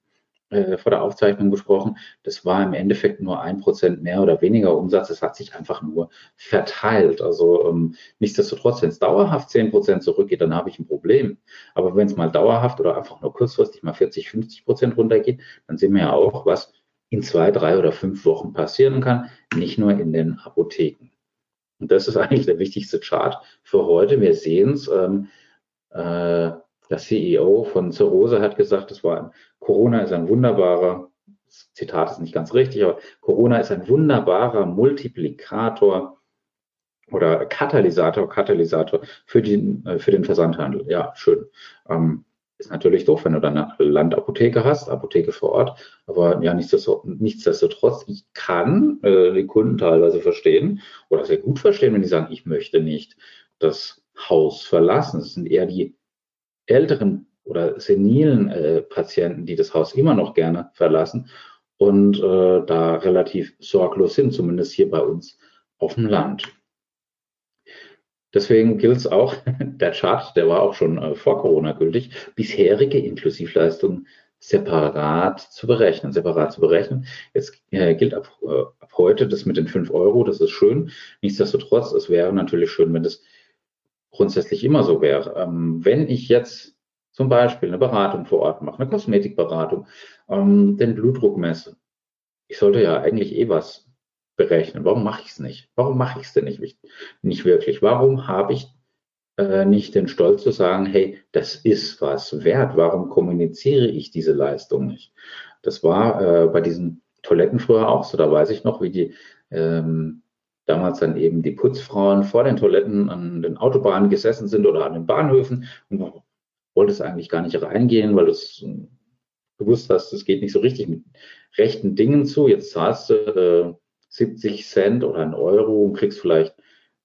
äh, vor der Aufzeichnung gesprochen, das war im Endeffekt nur ein Prozent mehr oder weniger Umsatz. Es hat sich einfach nur verteilt. Also ähm, nichtsdestotrotz, wenn es dauerhaft zehn Prozent zurückgeht, dann habe ich ein Problem. Aber wenn es mal dauerhaft oder einfach nur kurzfristig mal 40, 50 Prozent runtergeht, dann sehen wir ja auch, was in zwei, drei oder fünf Wochen passieren kann, nicht nur in den Apotheken. Und das ist eigentlich der wichtigste Chart für heute. Wir sehen es. Ähm, äh, der CEO von Zerose hat gesagt, es war ein, Corona ist ein wunderbarer, Zitat ist nicht ganz richtig, aber Corona ist ein wunderbarer Multiplikator oder Katalysator, Katalysator für den, äh, für den Versandhandel. Ja, schön. Ähm, ist natürlich doof, wenn du dann eine Landapotheke hast, Apotheke vor Ort. Aber ja, nichtsdestotrotz, ich kann äh, die Kunden teilweise verstehen oder sehr gut verstehen, wenn die sagen, ich möchte nicht das Haus verlassen. Es sind eher die älteren oder senilen äh, Patienten, die das Haus immer noch gerne verlassen und äh, da relativ sorglos sind, zumindest hier bei uns auf dem Land. Deswegen gilt es auch, der Chart, der war auch schon äh, vor Corona gültig, bisherige Inklusivleistungen separat zu berechnen, separat zu berechnen. Jetzt äh, gilt ab, äh, ab heute das mit den 5 Euro, das ist schön. Nichtsdestotrotz, es wäre natürlich schön, wenn das grundsätzlich immer so wäre. Ähm, wenn ich jetzt zum Beispiel eine Beratung vor Ort mache, eine Kosmetikberatung, ähm, den Blutdruck messe, ich sollte ja eigentlich eh was berechnen. Warum mache ich es nicht? Warum mache ich es denn nicht, nicht wirklich? Warum habe ich äh, nicht den Stolz zu sagen, hey, das ist was wert? Warum kommuniziere ich diese Leistung nicht? Das war äh, bei diesen Toiletten früher auch so. Da weiß ich noch, wie die ähm, damals dann eben die Putzfrauen vor den Toiletten an den Autobahnen gesessen sind oder an den Bahnhöfen und man wollte es eigentlich gar nicht reingehen, weil du es äh, gewusst hast, es geht nicht so richtig mit rechten Dingen zu. Jetzt zahlst du äh, 70 Cent oder einen Euro und kriegst vielleicht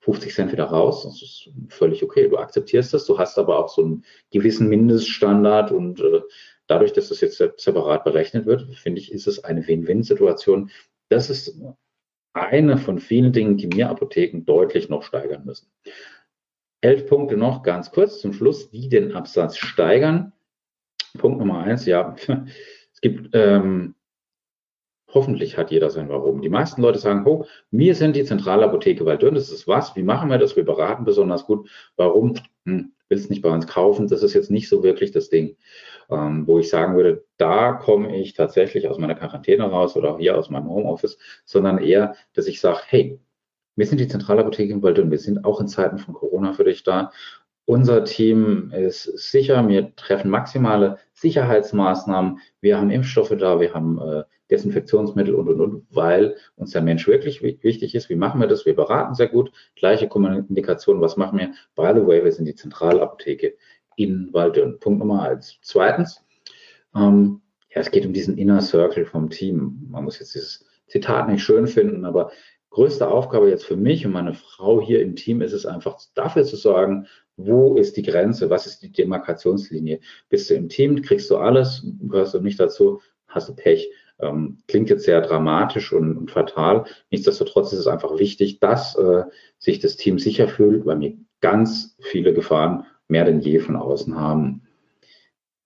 50 Cent wieder raus. Das ist völlig okay. Du akzeptierst das. Du hast aber auch so einen gewissen Mindeststandard und äh, dadurch, dass das jetzt separat berechnet wird, finde ich, ist es eine Win-Win-Situation. Das ist eine von vielen Dingen, die mir Apotheken deutlich noch steigern müssen. Elf Punkte noch ganz kurz zum Schluss, die den Absatz steigern. Punkt Nummer eins, ja, es gibt, ähm, hoffentlich hat jeder sein Warum. Die meisten Leute sagen, oh, wir sind die Zentralapotheke Waldürn, das ist was, wie machen wir das? Wir beraten besonders gut. Warum? Hm, willst nicht bei uns kaufen? Das ist jetzt nicht so wirklich das Ding ähm, wo ich sagen würde, da komme ich tatsächlich aus meiner Quarantäne raus oder hier aus meinem Homeoffice, sondern eher, dass ich sage, hey, wir sind die Zentralapotheke in Waldön, wir sind auch in Zeiten von Corona für dich da. Unser Team ist sicher, wir treffen maximale Sicherheitsmaßnahmen, wir haben Impfstoffe da, wir haben äh, Desinfektionsmittel und, und, und, weil uns der Mensch wirklich wichtig ist. Wie machen wir das? Wir beraten sehr gut. Gleiche Kommunikation. Was machen wir? By the way, wir sind die Zentralapotheke in Waldürn. Punkt Nummer eins. Zweitens, ähm, ja, es geht um diesen Inner Circle vom Team. Man muss jetzt dieses Zitat nicht schön finden, aber größte Aufgabe jetzt für mich und meine Frau hier im Team ist es einfach dafür zu sorgen, wo ist die Grenze, was ist die Demarkationslinie. Bist du im Team, kriegst du alles, gehörst du nicht dazu, hast du Pech. Ähm, klingt jetzt sehr dramatisch und, und, fatal. Nichtsdestotrotz ist es einfach wichtig, dass äh, sich das Team sicher fühlt, weil wir ganz viele Gefahren mehr denn je von außen haben.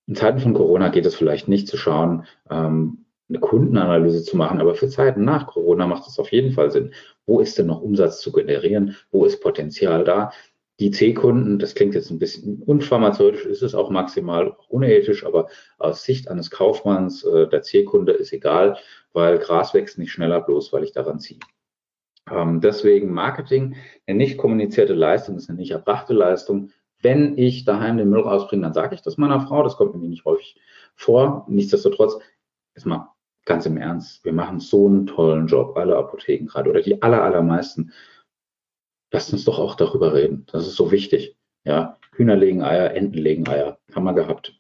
In Zeiten von Corona geht es vielleicht nicht zu schauen, ähm, eine Kundenanalyse zu machen, aber für Zeiten nach Corona macht es auf jeden Fall Sinn. Wo ist denn noch Umsatz zu generieren? Wo ist Potenzial da? Die C-Kunden, das klingt jetzt ein bisschen unpharmazeutisch, ist es auch maximal unethisch, aber aus Sicht eines Kaufmanns, äh, der C-Kunde ist egal, weil Gras wächst nicht schneller bloß, weil ich daran ziehe. Ähm, deswegen Marketing, eine nicht kommunizierte Leistung ist eine nicht erbrachte Leistung. Wenn ich daheim den Müll rausbringe, dann sage ich das meiner Frau, das kommt mir nicht häufig vor. Nichtsdestotrotz, ist mal ganz im Ernst, wir machen so einen tollen Job, alle Apotheken gerade oder die aller, allermeisten lasst uns doch auch darüber reden. Das ist so wichtig. Ja, Hühner legen Eier, Enten legen Eier. Haben wir gehabt.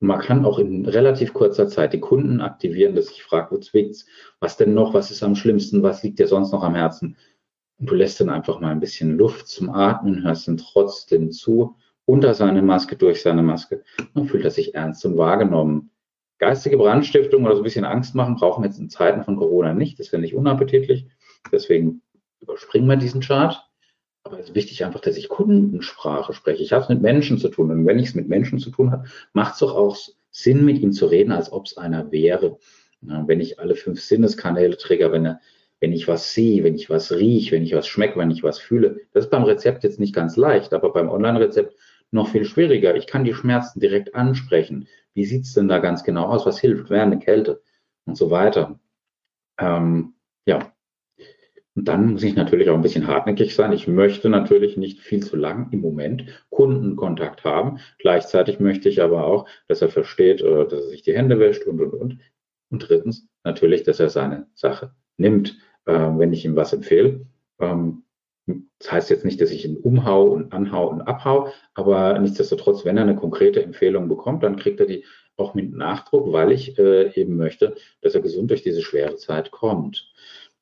Und man kann auch in relativ kurzer Zeit die Kunden aktivieren, dass ich frage, wo zwickt's? Was denn noch? Was ist am schlimmsten? Was liegt dir sonst noch am Herzen? Und du lässt dann einfach mal ein bisschen Luft zum Atmen, hörst dann trotzdem zu, unter seine Maske, durch seine Maske. Dann fühlt er sich ernst und wahrgenommen. Geistige Brandstiftung oder so ein bisschen Angst machen brauchen wir jetzt in Zeiten von Corona nicht. Das wäre nicht unappetitlich. Deswegen überspringen wir diesen Chart. Aber es ist wichtig einfach, dass ich Kundensprache spreche. Ich habe es mit Menschen zu tun. Und wenn ich es mit Menschen zu tun habe, macht es doch auch Sinn, mit ihm zu reden, als ob es einer wäre. wenn ich alle fünf Sinneskanäle trigger, wenn, wenn ich was sehe, wenn ich was rieche, wenn ich was schmecke, wenn ich was fühle. Das ist beim Rezept jetzt nicht ganz leicht, aber beim Online-Rezept noch viel schwieriger. Ich kann die Schmerzen direkt ansprechen. Wie sieht es denn da ganz genau aus? Was hilft? Wärme, Kälte und so weiter. Ähm, ja, und dann muss ich natürlich auch ein bisschen hartnäckig sein. Ich möchte natürlich nicht viel zu lang im Moment Kundenkontakt haben. Gleichzeitig möchte ich aber auch, dass er versteht, äh, dass er sich die Hände wäscht und, und, und. Und drittens natürlich, dass er seine Sache nimmt, äh, wenn ich ihm was empfehle. Ähm, das heißt jetzt nicht, dass ich ihn umhau und anhau und abhau, aber nichtsdestotrotz, wenn er eine konkrete Empfehlung bekommt, dann kriegt er die auch mit Nachdruck, weil ich äh, eben möchte, dass er gesund durch diese schwere Zeit kommt.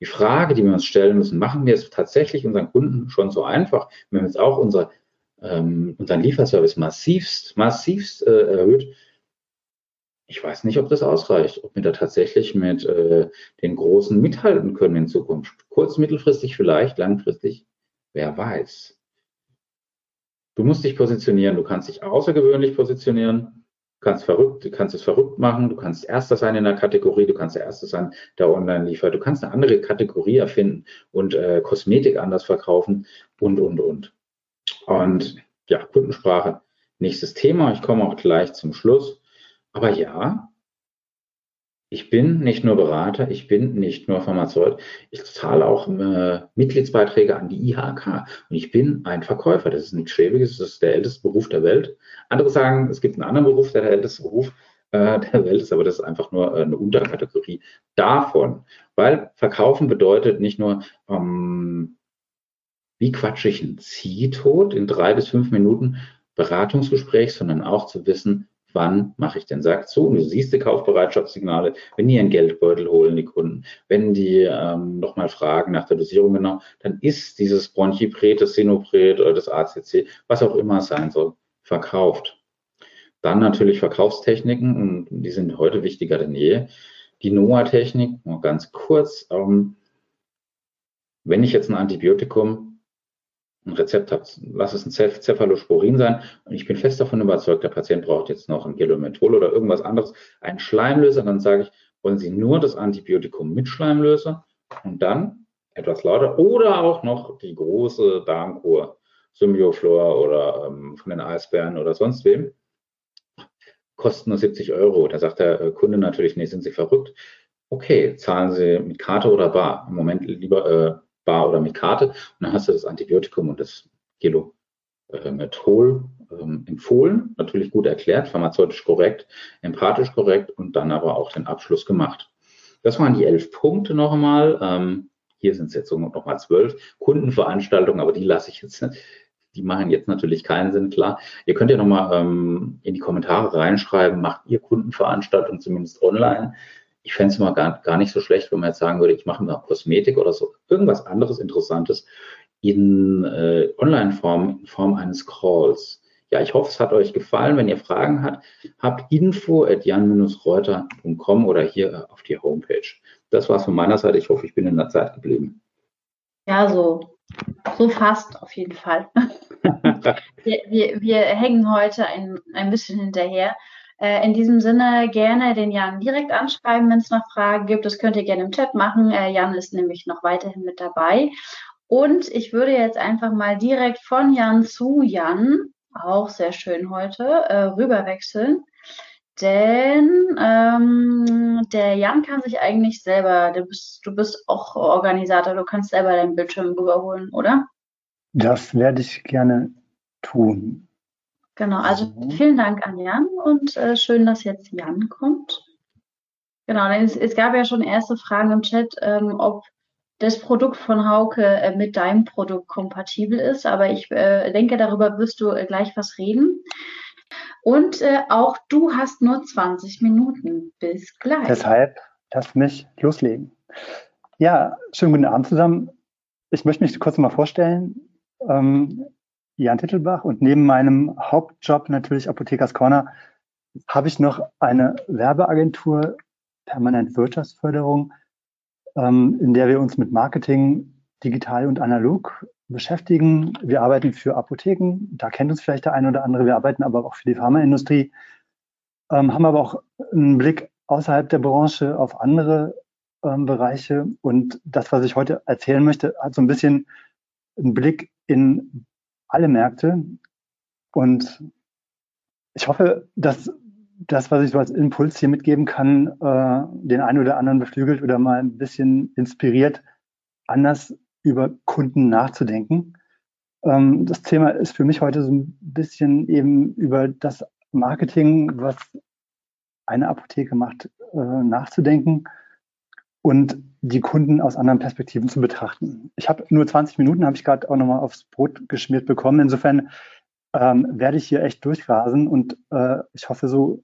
Die Frage, die wir uns stellen müssen, machen wir es tatsächlich unseren Kunden schon so einfach, wenn wir jetzt auch unser, ähm, unseren Lieferservice massivst, massivst äh, erhöht, ich weiß nicht, ob das ausreicht, ob wir da tatsächlich mit äh, den Großen mithalten können in Zukunft. Kurz, mittelfristig vielleicht, langfristig, wer weiß. Du musst dich positionieren, du kannst dich außergewöhnlich positionieren kannst verrückt, du kannst es verrückt machen, du kannst Erster sein in der Kategorie, du kannst der Erste sein, der online liefert, du kannst eine andere Kategorie erfinden und äh, Kosmetik anders verkaufen und, und, und. Und ja, Kundensprache, nächstes Thema. Ich komme auch gleich zum Schluss. Aber ja, ich bin nicht nur Berater, ich bin nicht nur Pharmazeut, ich zahle auch äh, Mitgliedsbeiträge an die IHK und ich bin ein Verkäufer. Das ist nichts Schäbiges, das ist der älteste Beruf der Welt. Andere sagen, es gibt einen anderen Beruf, der der älteste Beruf äh, der Welt ist, aber das ist einfach nur äh, eine Unterkategorie davon. Weil Verkaufen bedeutet nicht nur, ähm, wie quatsche ich einen Ziehtod in drei bis fünf Minuten Beratungsgespräch, sondern auch zu wissen, wann mache ich denn? Sagt so, du siehst die Kaufbereitschaftssignale, wenn die ihren Geldbeutel holen, die Kunden, wenn die ähm, nochmal fragen nach der Dosierung genau, dann ist dieses Bronchipret, das Sinopret oder das ACC, was auch immer es sein soll, verkauft. Dann natürlich Verkaufstechniken und die sind heute wichtiger denn je. Die NOAA-Technik, nur ganz kurz, ähm, wenn ich jetzt ein Antibiotikum ein Rezept habt, lass es ein Cephalosporin sein. Und ich bin fest davon überzeugt, der Patient braucht jetzt noch ein Gelomenthol oder irgendwas anderes, einen Schleimlöser. Dann sage ich, wollen Sie nur das Antibiotikum mit Schleimlöser und dann etwas lauter oder auch noch die große Darmkur, Symbioflor oder ähm, von den Eisbären oder sonst wem. Kosten nur 70 Euro. Da sagt der äh, Kunde natürlich, nee, sind Sie verrückt? Okay, zahlen Sie mit Karte oder Bar. Im Moment lieber äh, bar oder mit Karte. Und dann hast du das Antibiotikum und das Kilomethol ähm, empfohlen, natürlich gut erklärt, pharmazeutisch korrekt, empathisch korrekt und dann aber auch den Abschluss gemacht. Das waren die elf Punkte nochmal. Ähm, hier sind es jetzt nochmal zwölf Kundenveranstaltungen, aber die lasse ich jetzt, die machen jetzt natürlich keinen Sinn, klar. Ihr könnt ja nochmal ähm, in die Kommentare reinschreiben, macht ihr Kundenveranstaltungen zumindest online? Ich fände es mal gar, gar nicht so schlecht, wenn man jetzt sagen würde, ich mache mal Kosmetik oder so, irgendwas anderes Interessantes in äh, Online-Form, in Form eines Calls. Ja, ich hoffe, es hat euch gefallen. Wenn ihr Fragen habt, habt info at jan-reuter.com oder hier auf die Homepage. Das war's von meiner Seite. Ich hoffe, ich bin in der Zeit geblieben. Ja, so, so fast auf jeden Fall. wir, wir, wir hängen heute ein, ein bisschen hinterher. Äh, in diesem Sinne gerne den Jan direkt anschreiben, wenn es noch Fragen gibt. Das könnt ihr gerne im Chat machen. Äh, Jan ist nämlich noch weiterhin mit dabei. Und ich würde jetzt einfach mal direkt von Jan zu Jan, auch sehr schön heute, äh, rüberwechseln. Denn ähm, der Jan kann sich eigentlich selber, du bist, du bist auch Organisator, du kannst selber deinen Bildschirm rüberholen, oder? Das werde ich gerne tun. Genau, also vielen Dank an Jan und äh, schön, dass jetzt Jan kommt. Genau, es, es gab ja schon erste Fragen im Chat, ähm, ob das Produkt von Hauke äh, mit deinem Produkt kompatibel ist. Aber ich äh, denke, darüber wirst du äh, gleich was reden. Und äh, auch du hast nur 20 Minuten. Bis gleich. Deshalb lass mich loslegen. Ja, schönen guten Abend zusammen. Ich möchte mich kurz mal vorstellen. Ähm, Jan Tittelbach und neben meinem Hauptjob natürlich Apothekers Corner habe ich noch eine Werbeagentur Permanent Wirtschaftsförderung ähm, in der wir uns mit Marketing digital und analog beschäftigen. Wir arbeiten für Apotheken, da kennt uns vielleicht der eine oder andere. Wir arbeiten aber auch für die Pharmaindustrie, ähm, haben aber auch einen Blick außerhalb der Branche auf andere ähm, Bereiche. Und das, was ich heute erzählen möchte, hat so ein bisschen einen Blick in alle Märkte. Und ich hoffe, dass das, was ich so als Impuls hier mitgeben kann, äh, den einen oder anderen beflügelt oder mal ein bisschen inspiriert, anders über Kunden nachzudenken. Ähm, das Thema ist für mich heute so ein bisschen eben über das Marketing, was eine Apotheke macht, äh, nachzudenken und die Kunden aus anderen Perspektiven zu betrachten. Ich habe nur 20 Minuten, habe ich gerade auch nochmal aufs Brot geschmiert bekommen. Insofern ähm, werde ich hier echt durchrasen und äh, ich hoffe so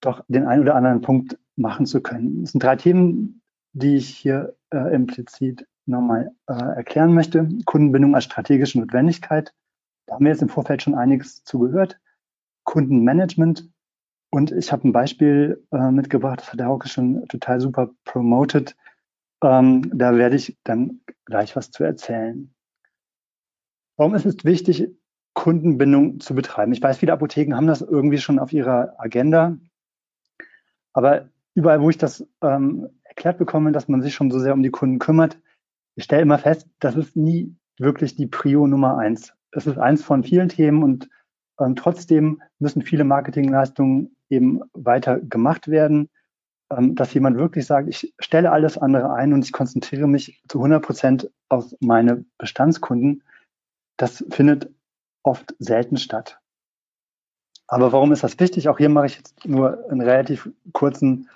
doch den einen oder anderen Punkt machen zu können. Es sind drei Themen, die ich hier äh, implizit nochmal äh, erklären möchte. Kundenbindung als strategische Notwendigkeit. Da haben wir jetzt im Vorfeld schon einiges zugehört. Kundenmanagement. Und ich habe ein Beispiel äh, mitgebracht, das hat der Hauke schon total super promoted. Ähm, da werde ich dann gleich was zu erzählen. Warum ist es wichtig, Kundenbindung zu betreiben? Ich weiß, viele Apotheken haben das irgendwie schon auf ihrer Agenda. Aber überall, wo ich das ähm, erklärt bekomme, dass man sich schon so sehr um die Kunden kümmert, ich stelle immer fest, das ist nie wirklich die Prio Nummer eins. Es ist eins von vielen Themen und ähm, trotzdem müssen viele Marketingleistungen eben weiter gemacht werden, ähm, dass jemand wirklich sagt, ich stelle alles andere ein und ich konzentriere mich zu 100 Prozent auf meine Bestandskunden. Das findet oft selten statt. Aber warum ist das wichtig? Auch hier mache ich jetzt nur einen relativ kurzen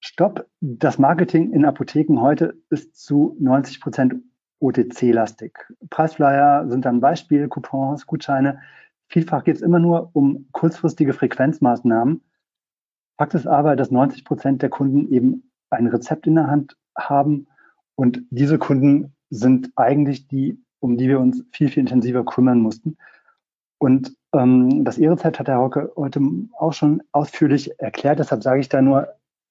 Stopp. Das Marketing in Apotheken heute ist zu 90 Prozent OTC-lastig. Preisflyer sind dann Beispiel, Coupons, Gutscheine. Vielfach geht es immer nur um kurzfristige Frequenzmaßnahmen. Fakt ist aber, dass 90 Prozent der Kunden eben ein Rezept in der Hand haben und diese Kunden sind eigentlich die, um die wir uns viel, viel intensiver kümmern mussten. Und ähm, das E-Rezept hat der Hauke heute auch schon ausführlich erklärt, deshalb sage ich da nur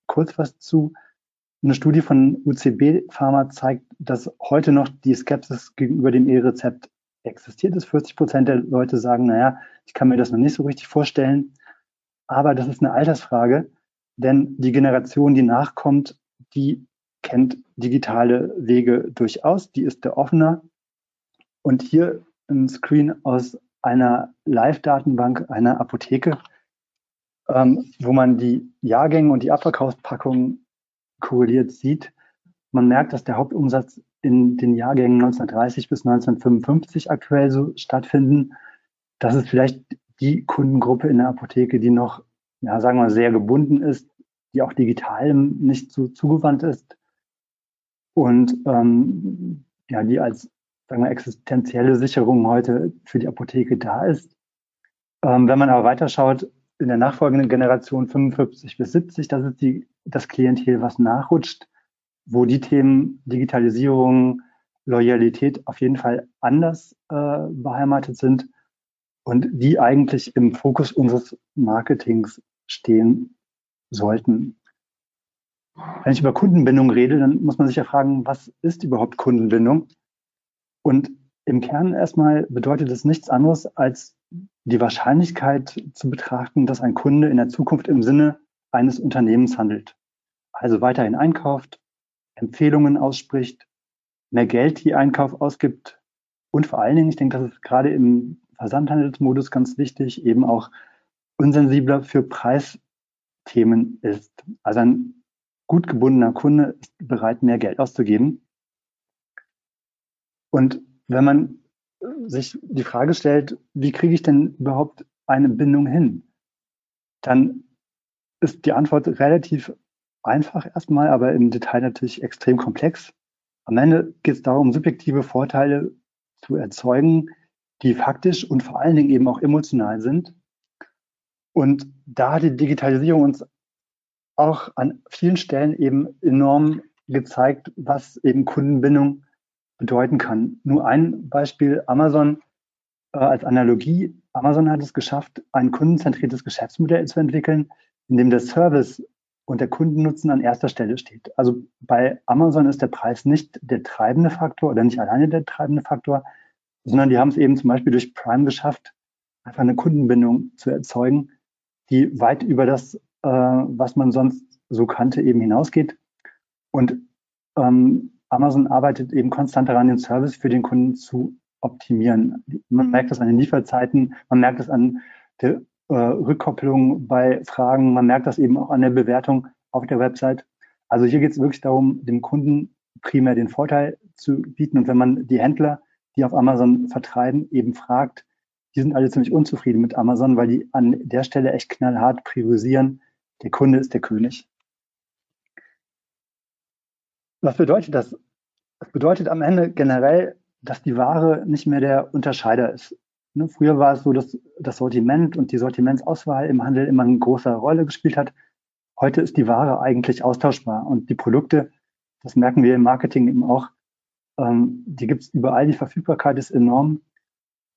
kurz was zu. Eine Studie von UCB Pharma zeigt, dass heute noch die Skepsis gegenüber dem E-Rezept existiert ist. 40 Prozent der Leute sagen, naja, ich kann mir das noch nicht so richtig vorstellen. Aber das ist eine Altersfrage, denn die Generation, die nachkommt, die kennt digitale Wege durchaus, die ist der offener. Und hier ein Screen aus einer Live-Datenbank einer Apotheke, ähm, wo man die Jahrgänge und die Abverkaufspackungen korreliert sieht. Man merkt, dass der Hauptumsatz in den Jahrgängen 1930 bis 1955 aktuell so stattfinden. Das ist vielleicht die Kundengruppe in der Apotheke, die noch, ja, sagen wir sehr gebunden ist, die auch digital nicht so zugewandt ist und ähm, ja, die als sagen wir, existenzielle Sicherung heute für die Apotheke da ist. Ähm, wenn man aber weiterschaut, in der nachfolgenden Generation 45 bis 70, das ist die, das Klientel, was nachrutscht, wo die Themen Digitalisierung, Loyalität auf jeden Fall anders äh, beheimatet sind und die eigentlich im Fokus unseres Marketings stehen sollten. Wenn ich über Kundenbindung rede, dann muss man sich ja fragen, was ist überhaupt Kundenbindung? Und im Kern erstmal bedeutet es nichts anderes, als die Wahrscheinlichkeit zu betrachten, dass ein Kunde in der Zukunft im Sinne eines Unternehmens handelt. Also weiterhin einkauft, Empfehlungen ausspricht, mehr Geld die Einkauf ausgibt und vor allen Dingen, ich denke, das ist gerade im Versandhandelsmodus ganz wichtig, eben auch unsensibler für Preisthemen ist. Also ein gut gebundener Kunde ist bereit, mehr Geld auszugeben. Und wenn man sich die Frage stellt, wie kriege ich denn überhaupt eine Bindung hin, dann ist die Antwort relativ einfach erstmal, aber im Detail natürlich extrem komplex. Am Ende geht es darum, subjektive Vorteile zu erzeugen, die faktisch und vor allen Dingen eben auch emotional sind. Und da hat die Digitalisierung uns auch an vielen Stellen eben enorm gezeigt, was eben Kundenbindung bedeuten kann. Nur ein Beispiel, Amazon äh, als Analogie. Amazon hat es geschafft, ein kundenzentriertes Geschäftsmodell zu entwickeln, in dem der Service und der Kundennutzen an erster Stelle steht. Also bei Amazon ist der Preis nicht der treibende Faktor oder nicht alleine der treibende Faktor, sondern die haben es eben zum Beispiel durch Prime geschafft, einfach eine Kundenbindung zu erzeugen, die weit über das äh, was man sonst so kannte, eben hinausgeht. Und ähm, Amazon arbeitet eben konstant daran, den Service für den Kunden zu optimieren. Man mhm. merkt das an den Lieferzeiten, man merkt das an der äh, Rückkopplung bei Fragen, man merkt das eben auch an der Bewertung auf der Website. Also hier geht es wirklich darum, dem Kunden primär den Vorteil zu bieten. Und wenn man die Händler, die auf Amazon vertreiben, eben fragt, die sind alle ziemlich unzufrieden mit Amazon, weil die an der Stelle echt knallhart priorisieren, der Kunde ist der König. Was bedeutet das? Das bedeutet am Ende generell, dass die Ware nicht mehr der Unterscheider ist. Ne, früher war es so, dass das Sortiment und die Sortimentsauswahl im Handel immer eine große Rolle gespielt hat. Heute ist die Ware eigentlich austauschbar und die Produkte, das merken wir im Marketing eben auch, ähm, die gibt es überall, die Verfügbarkeit ist enorm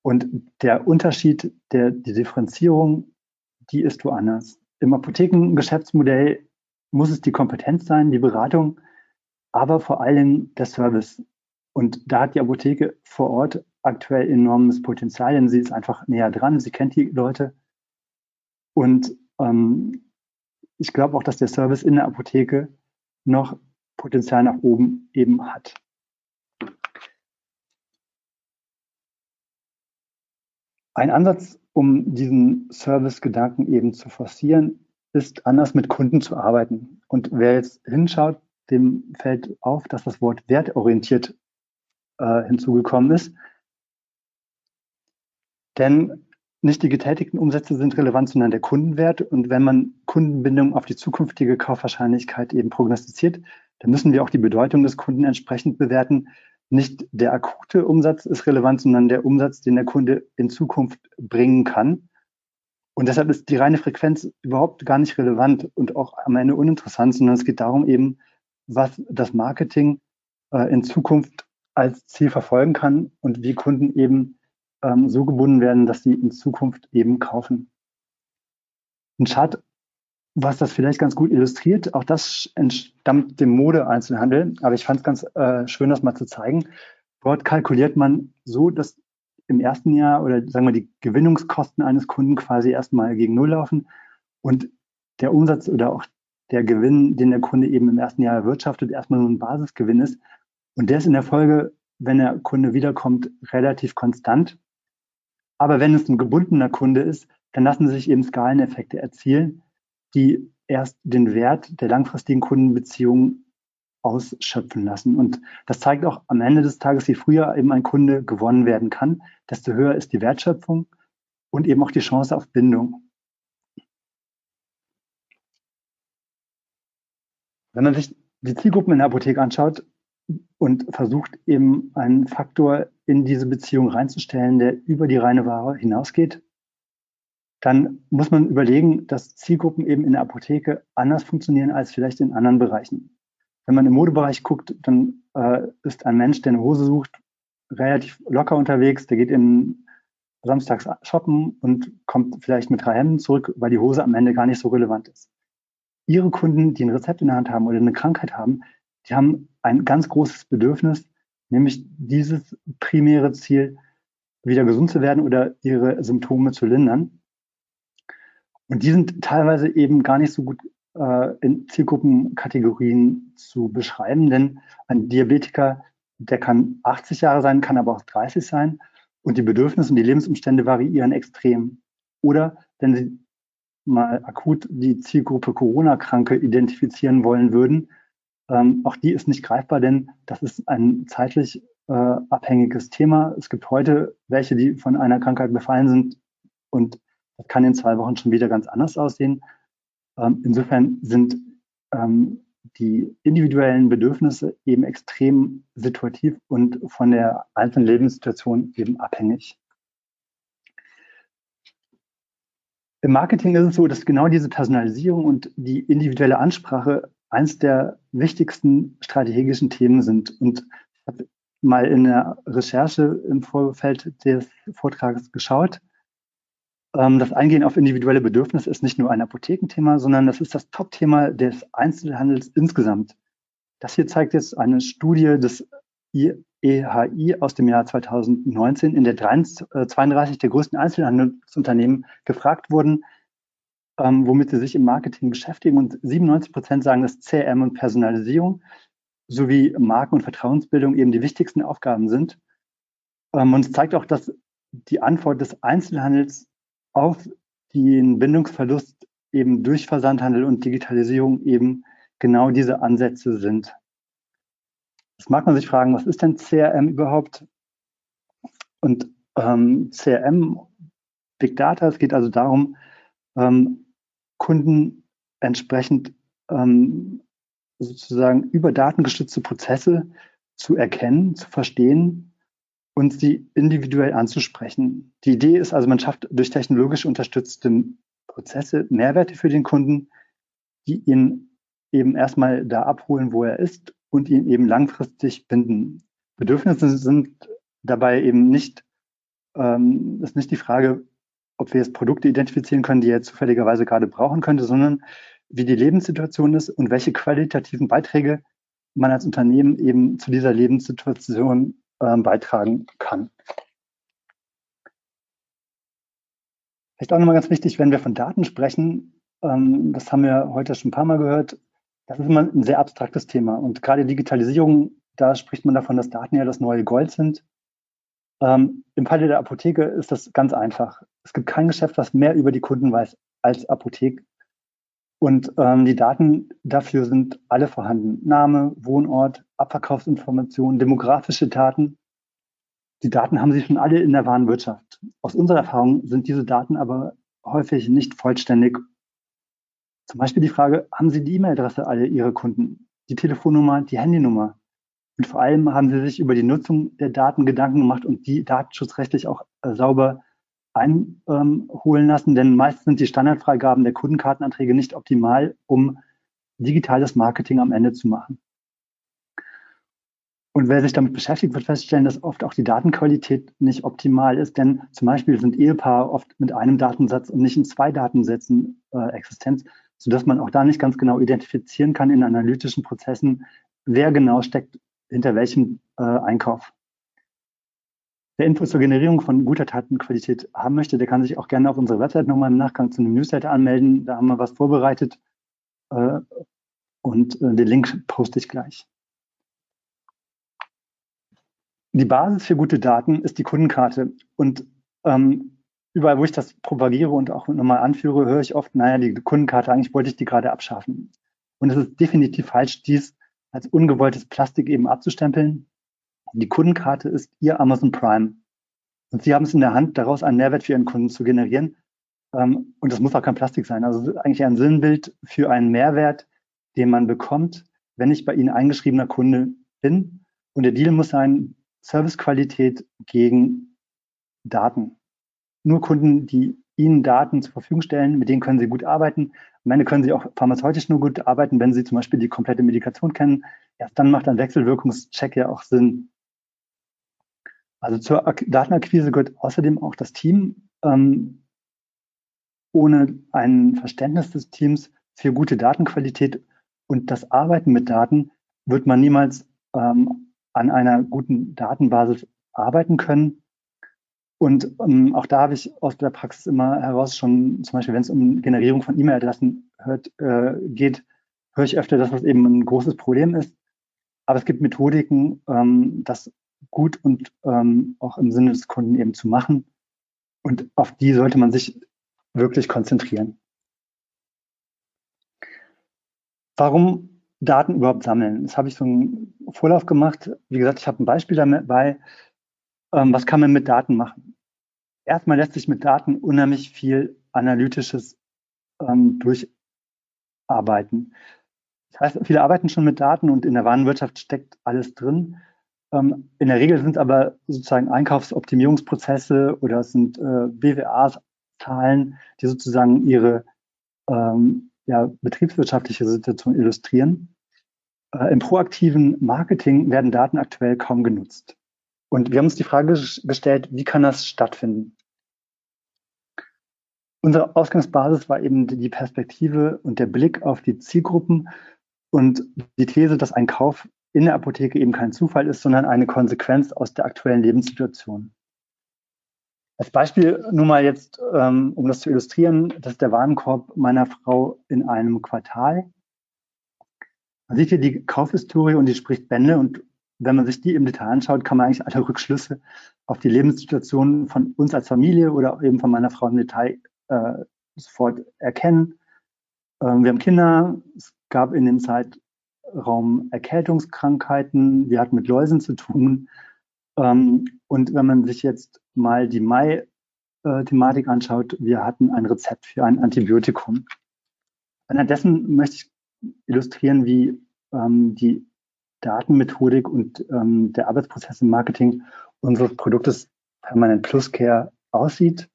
und der Unterschied, der, die Differenzierung, die ist woanders. Im Apothekengeschäftsmodell muss es die Kompetenz sein, die Beratung, aber vor allem der Service. Und da hat die Apotheke vor Ort aktuell enormes Potenzial, denn sie ist einfach näher dran, sie kennt die Leute. Und ähm, ich glaube auch, dass der Service in der Apotheke noch Potenzial nach oben eben hat. Ein Ansatz, um diesen Service-Gedanken eben zu forcieren, ist anders mit Kunden zu arbeiten. Und wer jetzt hinschaut, dem fällt auf, dass das Wort wertorientiert äh, hinzugekommen ist. Denn nicht die getätigten Umsätze sind relevant, sondern der Kundenwert. Und wenn man Kundenbindung auf die zukünftige Kaufwahrscheinlichkeit eben prognostiziert, dann müssen wir auch die Bedeutung des Kunden entsprechend bewerten, nicht der akute Umsatz ist relevant, sondern der Umsatz, den der Kunde in Zukunft bringen kann. Und deshalb ist die reine Frequenz überhaupt gar nicht relevant und auch am Ende uninteressant, sondern es geht darum eben, was das Marketing äh, in Zukunft als Ziel verfolgen kann und wie Kunden eben ähm, so gebunden werden, dass sie in Zukunft eben kaufen. Ein Chart was das vielleicht ganz gut illustriert. Auch das entstammt dem Mode-Einzelhandel, aber ich fand es ganz äh, schön, das mal zu zeigen. Dort kalkuliert man so, dass im ersten Jahr oder sagen wir die Gewinnungskosten eines Kunden quasi erstmal gegen Null laufen und der Umsatz oder auch der Gewinn, den der Kunde eben im ersten Jahr erwirtschaftet, erstmal nur ein Basisgewinn ist. Und der ist in der Folge, wenn der Kunde wiederkommt, relativ konstant. Aber wenn es ein gebundener Kunde ist, dann lassen sich eben Skaleneffekte erzielen die erst den Wert der langfristigen Kundenbeziehung ausschöpfen lassen. Und das zeigt auch am Ende des Tages, je früher eben ein Kunde gewonnen werden kann, desto höher ist die Wertschöpfung und eben auch die Chance auf Bindung. Wenn man sich die Zielgruppen in der Apotheke anschaut und versucht eben einen Faktor in diese Beziehung reinzustellen, der über die reine Ware hinausgeht, dann muss man überlegen, dass Zielgruppen eben in der Apotheke anders funktionieren als vielleicht in anderen Bereichen. Wenn man im Modebereich guckt, dann äh, ist ein Mensch, der eine Hose sucht, relativ locker unterwegs, der geht in samstags shoppen und kommt vielleicht mit drei Hemden zurück, weil die Hose am Ende gar nicht so relevant ist. Ihre Kunden, die ein Rezept in der Hand haben oder eine Krankheit haben, die haben ein ganz großes Bedürfnis, nämlich dieses primäre Ziel, wieder gesund zu werden oder ihre Symptome zu lindern. Und die sind teilweise eben gar nicht so gut äh, in Zielgruppenkategorien zu beschreiben, denn ein Diabetiker, der kann 80 Jahre sein, kann aber auch 30 sein und die Bedürfnisse und die Lebensumstände variieren extrem. Oder wenn Sie mal akut die Zielgruppe Corona-Kranke identifizieren wollen würden, ähm, auch die ist nicht greifbar, denn das ist ein zeitlich äh, abhängiges Thema. Es gibt heute welche, die von einer Krankheit befallen sind und das kann in zwei Wochen schon wieder ganz anders aussehen. Ähm, insofern sind ähm, die individuellen Bedürfnisse eben extrem situativ und von der einzelnen Lebenssituation eben abhängig. Im Marketing ist es so, dass genau diese Personalisierung und die individuelle Ansprache eines der wichtigsten strategischen Themen sind. Und ich habe mal in der Recherche im Vorfeld des Vortrags geschaut. Ähm, das Eingehen auf individuelle Bedürfnisse ist nicht nur ein Apothekenthema, sondern das ist das Top-Thema des Einzelhandels insgesamt. Das hier zeigt jetzt eine Studie des EHI aus dem Jahr 2019, in der 32 der größten Einzelhandelsunternehmen gefragt wurden, ähm, womit sie sich im Marketing beschäftigen. Und 97 Prozent sagen, dass CRM und Personalisierung sowie Marken- und Vertrauensbildung eben die wichtigsten Aufgaben sind. Ähm, und es zeigt auch, dass die Antwort des Einzelhandels auf den Bindungsverlust eben durch Versandhandel und Digitalisierung eben genau diese Ansätze sind. Jetzt mag man sich fragen, was ist denn CRM überhaupt? Und ähm, CRM, Big Data, es geht also darum, ähm, Kunden entsprechend ähm, sozusagen über datengestützte Prozesse zu erkennen, zu verstehen und sie individuell anzusprechen. Die Idee ist also, man schafft durch technologisch unterstützte Prozesse Mehrwerte für den Kunden, die ihn eben erstmal da abholen, wo er ist und ihn eben langfristig binden. Bedürfnisse sind dabei eben nicht, ähm, ist nicht die Frage, ob wir jetzt Produkte identifizieren können, die er zufälligerweise gerade brauchen könnte, sondern wie die Lebenssituation ist und welche qualitativen Beiträge man als Unternehmen eben zu dieser Lebenssituation ähm, beitragen kann. Vielleicht auch nochmal ganz wichtig, wenn wir von Daten sprechen, ähm, das haben wir heute schon ein paar Mal gehört, das ist immer ein sehr abstraktes Thema. Und gerade Digitalisierung, da spricht man davon, dass Daten ja das neue Gold sind. Ähm, Im Falle der Apotheke ist das ganz einfach. Es gibt kein Geschäft, was mehr über die Kunden weiß als Apotheke. Und ähm, die Daten dafür sind alle vorhanden. Name, Wohnort, Abverkaufsinformationen, demografische Daten. Die Daten haben sie schon alle in der Warenwirtschaft. Aus unserer Erfahrung sind diese Daten aber häufig nicht vollständig. Zum Beispiel die Frage, haben Sie die E-Mail-Adresse alle Ihrer Kunden, die Telefonnummer, die Handynummer? Und vor allem haben Sie sich über die Nutzung der Daten Gedanken gemacht und die datenschutzrechtlich auch äh, sauber einholen lassen, denn meist sind die Standardfreigaben der Kundenkartenanträge nicht optimal, um digitales Marketing am Ende zu machen. Und wer sich damit beschäftigt, wird feststellen, dass oft auch die Datenqualität nicht optimal ist, denn zum Beispiel sind Ehepaare oft mit einem Datensatz und nicht in zwei Datensätzen äh, existent, sodass man auch da nicht ganz genau identifizieren kann in analytischen Prozessen, wer genau steckt hinter welchem äh, Einkauf. Wer Infos zur Generierung von guter Datenqualität haben möchte, der kann sich auch gerne auf unserer Website nochmal im Nachgang zu einem Newsletter anmelden. Da haben wir was vorbereitet äh, und äh, den Link poste ich gleich. Die Basis für gute Daten ist die Kundenkarte. Und ähm, überall, wo ich das propagiere und auch nochmal anführe, höre ich oft, naja, die Kundenkarte, eigentlich wollte ich die gerade abschaffen. Und es ist definitiv falsch, dies als ungewolltes Plastik eben abzustempeln. Die Kundenkarte ist Ihr Amazon Prime. Und Sie haben es in der Hand, daraus einen Mehrwert für Ihren Kunden zu generieren. Ähm, und das muss auch kein Plastik sein. Also eigentlich ein Sinnbild für einen Mehrwert, den man bekommt, wenn ich bei Ihnen eingeschriebener Kunde bin. Und der Deal muss sein, Servicequalität gegen Daten. nur Kunden, die ihnen Daten zur Verfügung stellen, mit denen können sie gut arbeiten. Am Ende können sie auch pharmazeutisch nur gut arbeiten, wenn sie zum Beispiel die komplette Medikation kennen. Erst dann macht ein Wechselwirkungscheck ja auch Sinn. Also zur Datenakquise gehört außerdem auch das Team. Ähm, ohne ein Verständnis des Teams für gute Datenqualität und das Arbeiten mit Daten wird man niemals ähm, an einer guten Datenbasis arbeiten können. Und ähm, auch da habe ich aus der Praxis immer heraus schon, zum Beispiel wenn es um Generierung von E-Mail-Adressen äh, geht, höre ich öfter, dass das eben ein großes Problem ist. Aber es gibt Methodiken, ähm, das gut und ähm, auch im Sinne des Kunden eben zu machen. Und auf die sollte man sich wirklich konzentrieren. Warum Daten überhaupt sammeln? Das habe ich so einen Vorlauf gemacht. Wie gesagt, ich habe ein Beispiel dabei. Ähm, was kann man mit Daten machen? Erstmal lässt sich mit Daten unheimlich viel Analytisches ähm, durcharbeiten. Das heißt, viele arbeiten schon mit Daten und in der Warenwirtschaft steckt alles drin. Ähm, in der Regel sind aber sozusagen Einkaufsoptimierungsprozesse oder es sind äh, BWAs, Zahlen, die sozusagen ihre ähm, ja, betriebswirtschaftliche Situation illustrieren. Äh, Im proaktiven Marketing werden Daten aktuell kaum genutzt. Und wir haben uns die Frage gestellt, wie kann das stattfinden? Unsere Ausgangsbasis war eben die Perspektive und der Blick auf die Zielgruppen und die These, dass ein Kauf in der Apotheke eben kein Zufall ist, sondern eine Konsequenz aus der aktuellen Lebenssituation. Als Beispiel nur mal jetzt, ähm, um das zu illustrieren, das ist der Warenkorb meiner Frau in einem Quartal. Man sieht hier die Kaufhistorie und die spricht Bände und wenn man sich die im Detail anschaut, kann man eigentlich alle Rückschlüsse auf die Lebenssituation von uns als Familie oder eben von meiner Frau im Detail äh, sofort erkennen. Ähm, wir haben Kinder, es gab in dem Zeitraum Erkältungskrankheiten, wir hatten mit Läusen zu tun. Ähm, und wenn man sich jetzt mal die Mai-Thematik anschaut, wir hatten ein Rezept für ein Antibiotikum. Anhand dessen möchte ich illustrieren, wie ähm, die Datenmethodik und ähm, der Arbeitsprozess im Marketing unseres Produktes Permanent Plus Care aussieht.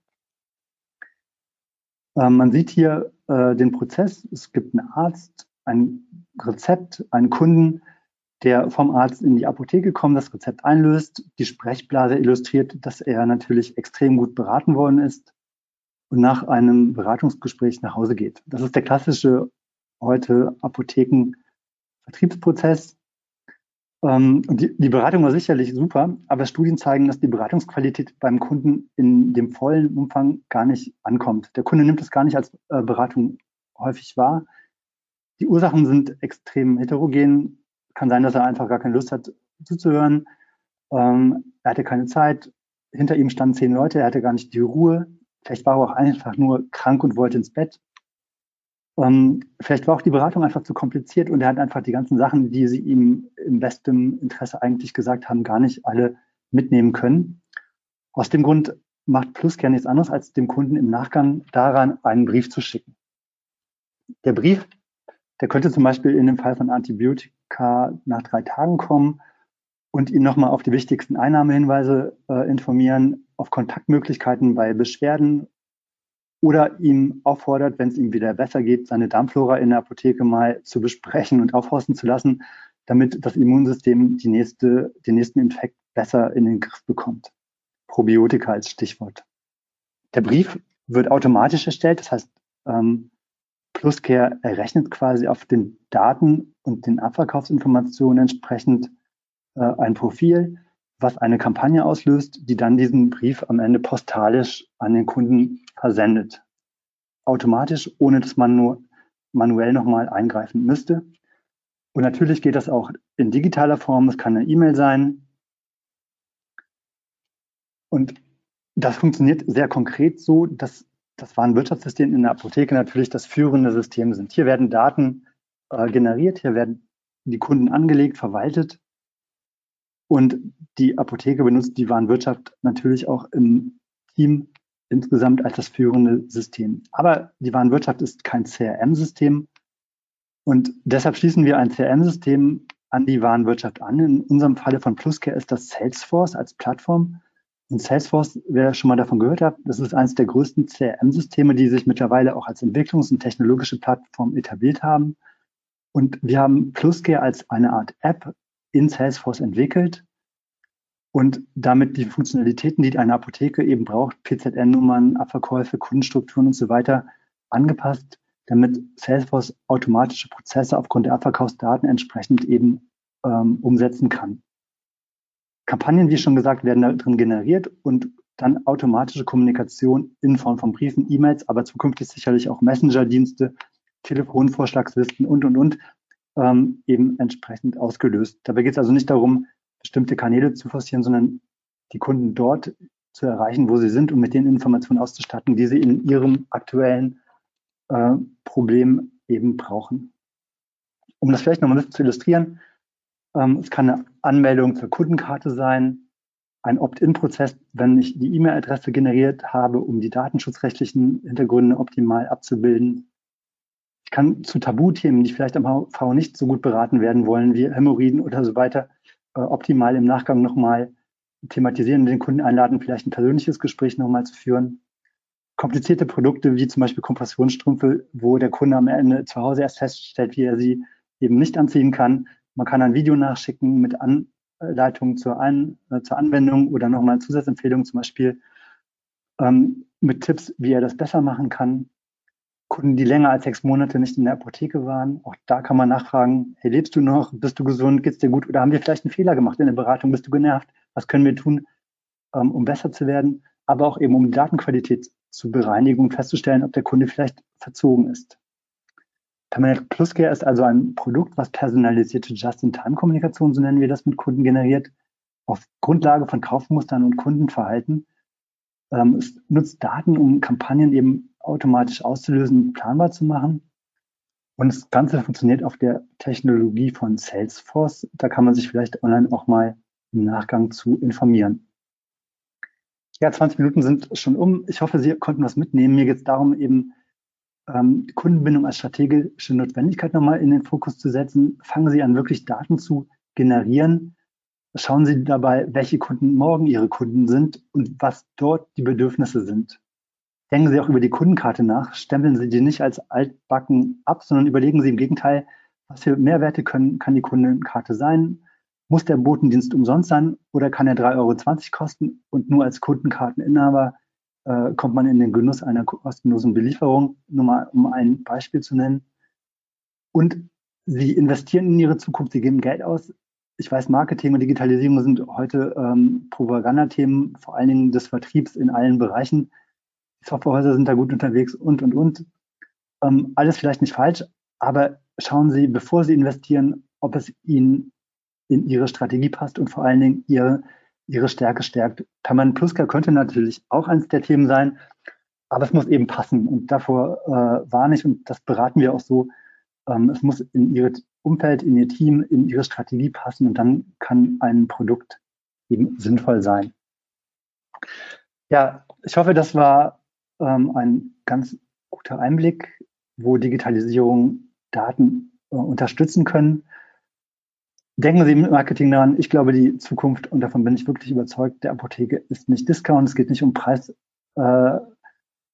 Ähm, man sieht hier äh, den Prozess. Es gibt einen Arzt, ein Rezept, einen Kunden, der vom Arzt in die Apotheke kommt, das Rezept einlöst. Die Sprechblase illustriert, dass er natürlich extrem gut beraten worden ist und nach einem Beratungsgespräch nach Hause geht. Das ist der klassische heute Apotheken-Vertriebsprozess. Ähm, die, die, Beratung war sicherlich super, aber Studien zeigen, dass die Beratungsqualität beim Kunden in dem vollen Umfang gar nicht ankommt. Der Kunde nimmt es gar nicht als äh, Beratung häufig wahr. Die Ursachen sind extrem heterogen. Kann sein, dass er einfach gar keine Lust hat zuzuhören. Ähm, er hatte keine Zeit. Hinter ihm standen zehn Leute. Er hatte gar nicht die Ruhe. Vielleicht war er auch einfach nur krank und wollte ins Bett. Ähm, vielleicht war auch die Beratung einfach zu kompliziert und er hat einfach die ganzen Sachen, die sie ihm im besten Interesse eigentlich gesagt haben, gar nicht alle mitnehmen können. Aus dem Grund macht Pluscare nichts anderes, als dem Kunden im Nachgang daran einen Brief zu schicken. Der Brief, der könnte zum Beispiel in dem Fall von Antibiotika nach drei Tagen kommen und ihn nochmal auf die wichtigsten Einnahmehinweise äh, informieren, auf Kontaktmöglichkeiten bei Beschwerden oder ihm auffordert, wenn es ihm wieder besser geht, seine Darmflora in der Apotheke mal zu besprechen und aufhorsten zu lassen, damit das Immunsystem die nächste, den nächsten Infekt besser in den Griff bekommt. Probiotika als Stichwort. Der Brief wird automatisch erstellt, das heißt, ähm, Pluscare errechnet quasi auf den Daten und den Abverkaufsinformationen entsprechend äh, ein Profil, was eine Kampagne auslöst, die dann diesen Brief am Ende postalisch an den Kunden versendet. Automatisch, ohne dass man nur manuell nochmal eingreifen müsste. Und natürlich geht das auch in digitaler Form. Es kann eine E-Mail sein. Und das funktioniert sehr konkret so, dass das Warenwirtschaftssystem in der Apotheke natürlich das führende System sind. Hier werden Daten äh, generiert, hier werden die Kunden angelegt, verwaltet und die Apotheke benutzt die Warenwirtschaft natürlich auch im Team insgesamt als das führende System. Aber die Warenwirtschaft ist kein CRM-System und deshalb schließen wir ein CRM-System an die Warenwirtschaft an. In unserem Falle von Pluscare ist das Salesforce als Plattform Und Salesforce, wer schon mal davon gehört hat, das ist eines der größten CRM-Systeme, die sich mittlerweile auch als Entwicklungs- und technologische Plattform etabliert haben. Und wir haben PlusCare als eine Art App in Salesforce entwickelt und damit die Funktionalitäten, die eine Apotheke eben braucht, PZN-Nummern, Abverkäufe, Kundenstrukturen und so weiter, angepasst, damit Salesforce automatische Prozesse aufgrund der Abverkaufsdaten entsprechend eben ähm, umsetzen kann. Kampagnen, wie schon gesagt, werden da drin generiert und dann automatische Kommunikation in Form von Briefen, E-Mails, aber zukünftig sicherlich auch Messenger-Dienste, Telefonvorschlagslisten und, und, und, ähm, eben entsprechend ausgelöst. Dabei geht es also nicht darum, bestimmte Kanäle zu forcieren, sondern die Kunden dort zu erreichen, wo sie sind und mit den Informationen auszustatten, die sie in ihrem aktuellen äh, Problem eben brauchen. Um das vielleicht nochmal ein bisschen zu illustrieren, es kann eine Anmeldung zur Kundenkarte sein, ein Opt-in-Prozess, wenn ich die E-Mail-Adresse generiert habe, um die datenschutzrechtlichen Hintergründe optimal abzubilden. Ich kann zu Tabuthemen, die vielleicht am HV nicht so gut beraten werden wollen, wie Hämorrhoiden oder so weiter, äh, optimal im Nachgang nochmal thematisieren und den Kunden einladen, vielleicht ein persönliches Gespräch nochmal zu führen. Komplizierte Produkte wie zum Beispiel Kompressionsstrümpfe, wo der Kunde am Ende zu Hause erst feststellt, wie er sie eben nicht anziehen kann, man kann ein Video nachschicken mit Anleitungen zur, An äh, zur Anwendung oder nochmal Zusatzempfehlungen, zum Beispiel ähm, mit Tipps, wie er das besser machen kann. Kunden, die länger als sechs Monate nicht in der Apotheke waren, auch da kann man nachfragen, hey, lebst du noch? Bist du gesund? Geht's dir gut? Oder haben wir vielleicht einen Fehler gemacht in der Beratung? Bist du genervt? Was können wir tun, ähm, um besser zu werden? Aber auch eben, um die Datenqualität zu bereinigen und festzustellen, ob der Kunde vielleicht verzogen ist. Permanent Plus Care ist also ein Produkt, was personalisierte Just-in-Time-Kommunikation, so nennen wir das, mit Kunden generiert, auf Grundlage von Kaufmustern und Kundenverhalten. Ähm, es nutzt Daten, um Kampagnen eben automatisch auszulösen und planbar zu machen. Und das Ganze funktioniert auf der Technologie von Salesforce. Da kann man sich vielleicht online auch mal im Nachgang zu informieren. Ja, 20 Minuten sind schon um. Ich hoffe, Sie konnten was mitnehmen. Mir geht es darum, eben ähm, Kundenbindung als strategische Notwendigkeit nochmal in den Fokus zu setzen. Fangen Sie an, wirklich Daten zu generieren. Schauen Sie dabei, welche Kunden morgen Ihre Kunden sind und was dort die Bedürfnisse sind. Denken Sie auch über die Kundenkarte nach. Stempeln Sie die nicht als altbacken ab, sondern überlegen Sie im Gegenteil, was für Mehrwerte können, kann die Kundenkarte sein? Muss der Botendienst umsonst sein oder kann er 3,20 Euro kosten und nur als Kundenkarteninhaber äh, kommt man in den Genuss einer kostenlosen Belieferung, nur mal um ein Beispiel zu nennen. Und sie investieren in ihre Zukunft, sie geben Geld aus. Ich weiß, Marketing und Digitalisierung sind heute ähm, Propagandathemen, vor allen Dingen des Vertriebs in allen Bereichen. Die Softwarehäuser sind da gut unterwegs und, und, und. Ähm, alles vielleicht nicht falsch, aber schauen Sie, bevor Sie investieren, ob es Ihnen in Ihre Strategie passt und vor allen Dingen Ihre ihre Stärke stärkt. Permanent Pluska könnte natürlich auch eines der Themen sein, aber es muss eben passen. Und davor äh, warne ich, und das beraten wir auch so, ähm, es muss in ihr Umfeld, in ihr Team, in ihre Strategie passen und dann kann ein Produkt eben sinnvoll sein. Ja, ich hoffe, das war ähm, ein ganz guter Einblick, wo Digitalisierung Daten äh, unterstützen können. Denken Sie im Marketing daran, ich glaube, die Zukunft, und davon bin ich wirklich überzeugt, der Apotheke ist nicht Discount, es geht nicht um Preisdumping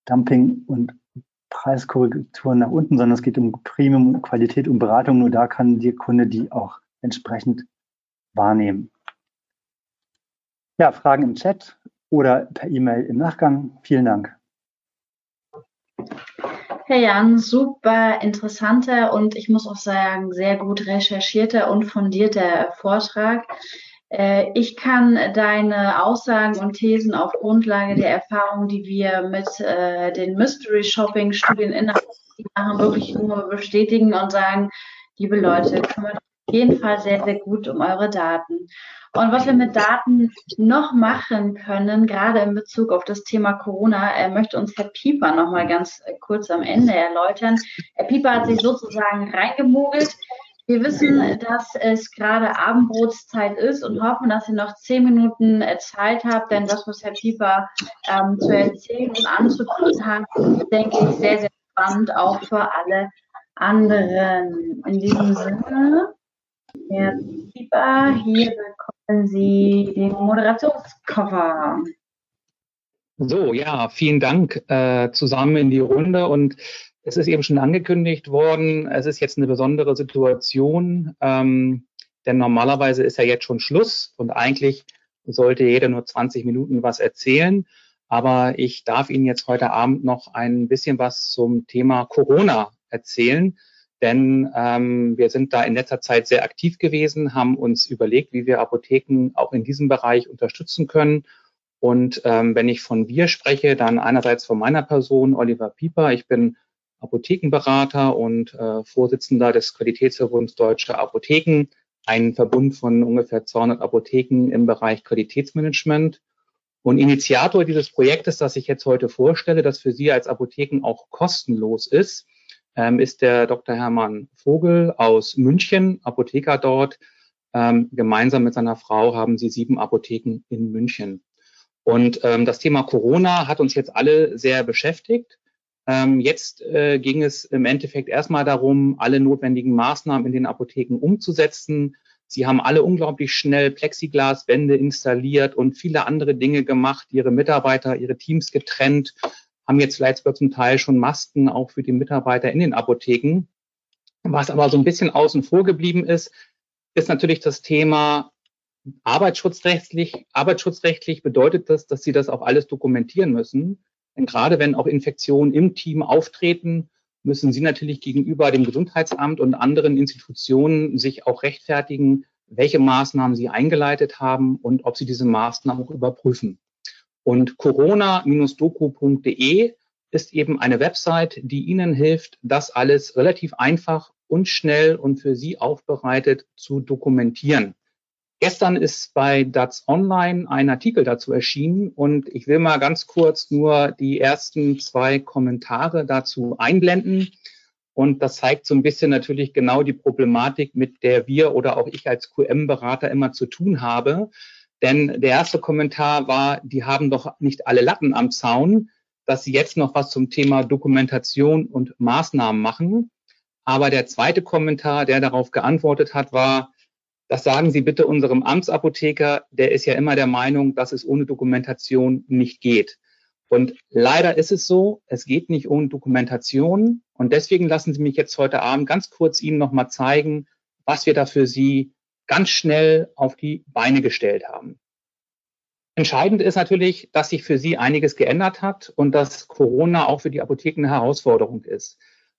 äh, und Preiskorrekturen nach unten, sondern es geht um Premium, Qualität und Beratung. Nur da kann der Kunde die auch entsprechend wahrnehmen. Ja, Fragen im Chat oder per E-Mail im Nachgang. Vielen Dank. Herr Jan, super interessanter und ich muss auch sagen, sehr gut recherchierter und fundierter Vortrag. Äh, ich kann deine Aussagen und Thesen auf Grundlage der Erfahrungen, die wir mit äh, den Mystery Shopping Studien innerhalb machen, wirklich nur bestätigen und sagen, liebe Leute, kümmert jeden Fall sehr, sehr gut um eure Daten. Und was wir mit Daten noch machen können, gerade in Bezug auf das Thema Corona, möchte uns Herr Pieper noch mal ganz äh, kurz am Ende erläutern. Herr Pieper hat sich sozusagen reingemogelt. Wir wissen, dass es gerade Abendbrotszeit ist und hoffen, dass ihr noch zehn Minuten äh, Zeit habt, denn das, was Herr Pieper ähm, zu erzählen und anzubieten hat, denke ich, sehr, sehr spannend, auch für alle anderen. In diesem Sinne, Herr Pieper, hier bekommen Sie den Moderationskoffer. So, ja, vielen Dank äh, zusammen in die Runde und es ist eben schon angekündigt worden, es ist jetzt eine besondere Situation, ähm, denn normalerweise ist ja jetzt schon Schluss und eigentlich sollte jeder nur 20 Minuten was erzählen. Aber ich darf Ihnen jetzt heute Abend noch ein bisschen was zum Thema Corona erzählen, denn ähm, wir sind da in letzter Zeit sehr aktiv gewesen, haben uns überlegt, wie wir Apotheken auch in diesem Bereich unterstützen können und ähm, wenn ich von wir spreche, dann einerseits von meiner Person, Oliver Pieper. Ich bin Apothekenberater und äh, Vorsitzender des Qualitätsverbunds Deutscher Apotheken, ein Verbund von ungefähr 200 Apotheken im Bereich Qualitätsmanagement. Und Initiator dieses Projektes, das ich jetzt heute vorstelle, das für Sie als Apotheken auch kostenlos ist, ähm, ist der Dr. Hermann Vogel aus München, Apotheker dort. Ähm, gemeinsam mit seiner Frau haben sie sieben Apotheken in München. Und ähm, das Thema Corona hat uns jetzt alle sehr beschäftigt. Ähm, jetzt äh, ging es im Endeffekt erstmal darum, alle notwendigen Maßnahmen in den Apotheken umzusetzen. Sie haben alle unglaublich schnell Plexiglaswände installiert und viele andere Dinge gemacht, ihre Mitarbeiter, ihre Teams getrennt, haben jetzt vielleicht sogar zum Teil schon Masken auch für die Mitarbeiter in den Apotheken. Was aber so ein bisschen außen vor geblieben ist, ist natürlich das Thema Arbeitsschutzrechtlich, arbeitsschutzrechtlich bedeutet das, dass sie das auch alles dokumentieren müssen. Denn gerade wenn auch Infektionen im Team auftreten, müssen sie natürlich gegenüber dem Gesundheitsamt und anderen Institutionen sich auch rechtfertigen, welche Maßnahmen sie eingeleitet haben und ob sie diese Maßnahmen auch überprüfen. Und corona-doku.de ist eben eine Website, die Ihnen hilft, das alles relativ einfach und schnell und für Sie aufbereitet zu dokumentieren. Gestern ist bei DATS Online ein Artikel dazu erschienen und ich will mal ganz kurz nur die ersten zwei Kommentare dazu einblenden. Und das zeigt so ein bisschen natürlich genau die Problematik, mit der wir oder auch ich als QM-Berater immer zu tun habe. Denn der erste Kommentar war, die haben doch nicht alle Latten am Zaun, dass sie jetzt noch was zum Thema Dokumentation und Maßnahmen machen. Aber der zweite Kommentar, der darauf geantwortet hat, war, das sagen Sie bitte unserem Amtsapotheker, der ist ja immer der Meinung, dass es ohne Dokumentation nicht geht. Und leider ist es so, es geht nicht ohne Dokumentation. Und deswegen lassen Sie mich jetzt heute Abend ganz kurz Ihnen nochmal zeigen, was wir da für Sie ganz schnell auf die Beine gestellt haben. Entscheidend ist natürlich, dass sich für Sie einiges geändert hat und dass Corona auch für die Apotheken eine Herausforderung ist.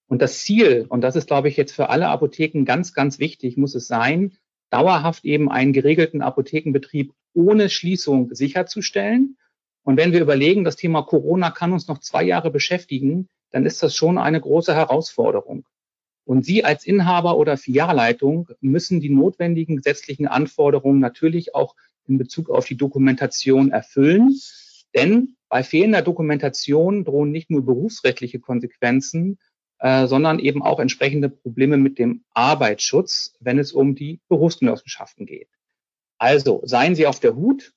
Und das Ziel, und das ist, glaube ich, jetzt für alle Apotheken ganz, ganz wichtig, muss es sein, dauerhaft eben einen geregelten Apothekenbetrieb ohne Schließung sicherzustellen. Und wenn wir überlegen, das Thema Corona kann uns noch zwei Jahre beschäftigen, dann ist das schon eine große Herausforderung. Und Sie als Inhaber oder Filialleitung müssen die notwendigen gesetzlichen Anforderungen natürlich auch in Bezug auf die Dokumentation erfüllen. Denn bei fehlender Dokumentation drohen nicht nur berufsrechtliche Konsequenzen, äh, sondern eben auch entsprechende Probleme mit dem Arbeitsschutz, wenn es um die Berufsgenossenschaften geht. Also seien Sie auf der Hut.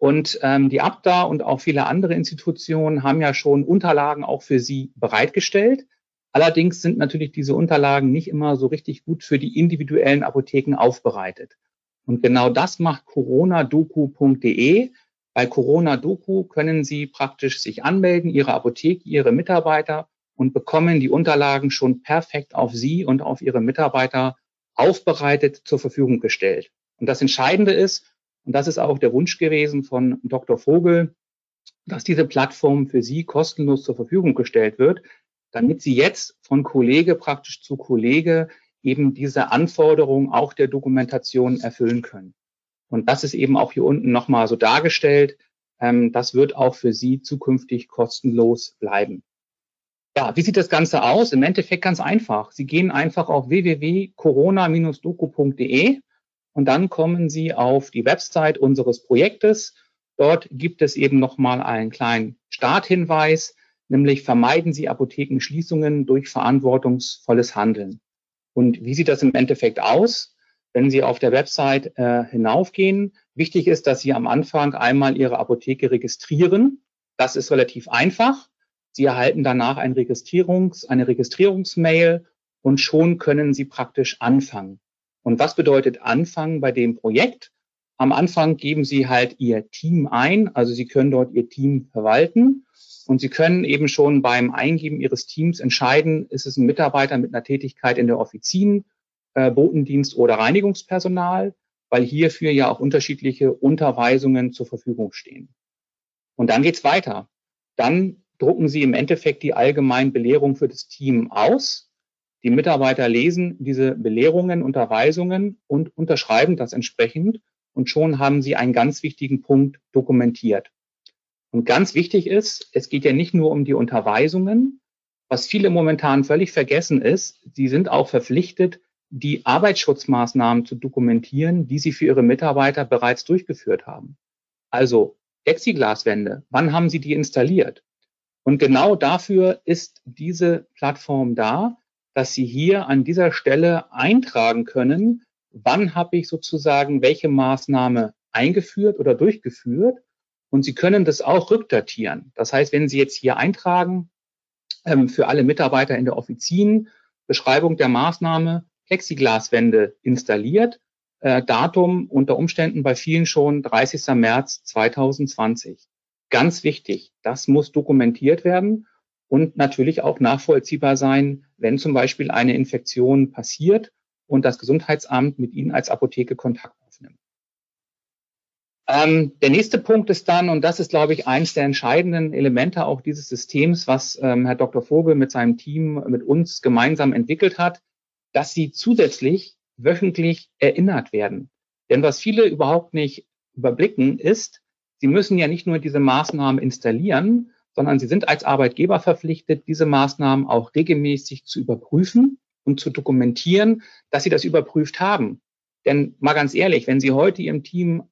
Und ähm, die Abda und auch viele andere Institutionen haben ja schon Unterlagen auch für Sie bereitgestellt. Allerdings sind natürlich diese Unterlagen nicht immer so richtig gut für die individuellen Apotheken aufbereitet. Und genau das macht coronadoku.de. Bei Corona Doku können Sie praktisch sich anmelden, Ihre Apotheke, Ihre Mitarbeiter und bekommen die Unterlagen schon perfekt auf Sie und auf Ihre Mitarbeiter aufbereitet zur Verfügung gestellt. Und das Entscheidende ist, und das ist auch der Wunsch gewesen von Dr. Vogel, dass diese Plattform für Sie kostenlos zur Verfügung gestellt wird, damit Sie jetzt von Kollege praktisch zu Kollege eben diese Anforderungen auch der Dokumentation erfüllen können. Und das ist eben auch hier unten nochmal so dargestellt. Ähm, das wird auch für Sie zukünftig kostenlos bleiben. Ja, wie sieht das Ganze aus? Im Endeffekt ganz einfach. Sie gehen einfach auf www.corona-doku.de und dann kommen Sie auf die Website unseres Projektes. Dort gibt es eben nochmal einen kleinen Starthinweis, nämlich vermeiden Sie Apothekenschließungen durch verantwortungsvolles Handeln. Und wie sieht das im Endeffekt aus? Wenn Sie auf der Website äh, hinaufgehen, wichtig ist, dass Sie am Anfang einmal Ihre Apotheke registrieren. Das ist relativ einfach. Sie erhalten danach ein Registrierungs-, eine Registrierungsmail und schon können Sie praktisch anfangen. Und was bedeutet anfangen bei dem Projekt? Am Anfang geben Sie halt Ihr Team ein, also Sie können dort Ihr Team verwalten und Sie können eben schon beim Eingeben Ihres Teams entscheiden, ist es ein Mitarbeiter mit einer Tätigkeit in der Offizin, äh, Botendienst oder Reinigungspersonal, weil hierfür ja auch unterschiedliche Unterweisungen zur Verfügung stehen. Und dann geht's weiter. Dann drucken Sie im Endeffekt die allgemeinen Belehrung für das Team aus. Die Mitarbeiter lesen diese Belehrungen, Unterweisungen und unterschreiben das entsprechend. Und schon haben Sie einen ganz wichtigen Punkt dokumentiert. Und ganz wichtig ist, es geht ja nicht nur um die Unterweisungen. Was viele momentan völlig vergessen ist, sie sind auch verpflichtet, die Arbeitsschutzmaßnahmen zu dokumentieren, die sie für ihre Mitarbeiter bereits durchgeführt haben. Also Plexiglaswände, wann haben sie die installiert? Und genau dafür ist diese Plattform da, dass Sie hier an dieser Stelle eintragen können, wann habe ich sozusagen welche Maßnahme eingeführt oder durchgeführt. Und Sie können das auch rückdatieren. Das heißt, wenn Sie jetzt hier eintragen, ähm, für alle Mitarbeiter in der Offizin, Beschreibung der Maßnahme, Plexiglaswände installiert, äh, Datum unter Umständen bei vielen schon 30. März 2020. Ganz wichtig, das muss dokumentiert werden und natürlich auch nachvollziehbar sein, wenn zum Beispiel eine Infektion passiert und das Gesundheitsamt mit Ihnen als Apotheke Kontakt aufnimmt. Ähm, der nächste Punkt ist dann, und das ist, glaube ich, eines der entscheidenden Elemente auch dieses Systems, was ähm, Herr Dr. Vogel mit seinem Team, mit uns gemeinsam entwickelt hat, dass Sie zusätzlich wöchentlich erinnert werden. Denn was viele überhaupt nicht überblicken, ist, Sie müssen ja nicht nur diese Maßnahmen installieren, sondern Sie sind als Arbeitgeber verpflichtet, diese Maßnahmen auch regelmäßig zu überprüfen und zu dokumentieren, dass Sie das überprüft haben. Denn mal ganz ehrlich, wenn Sie heute Ihrem Team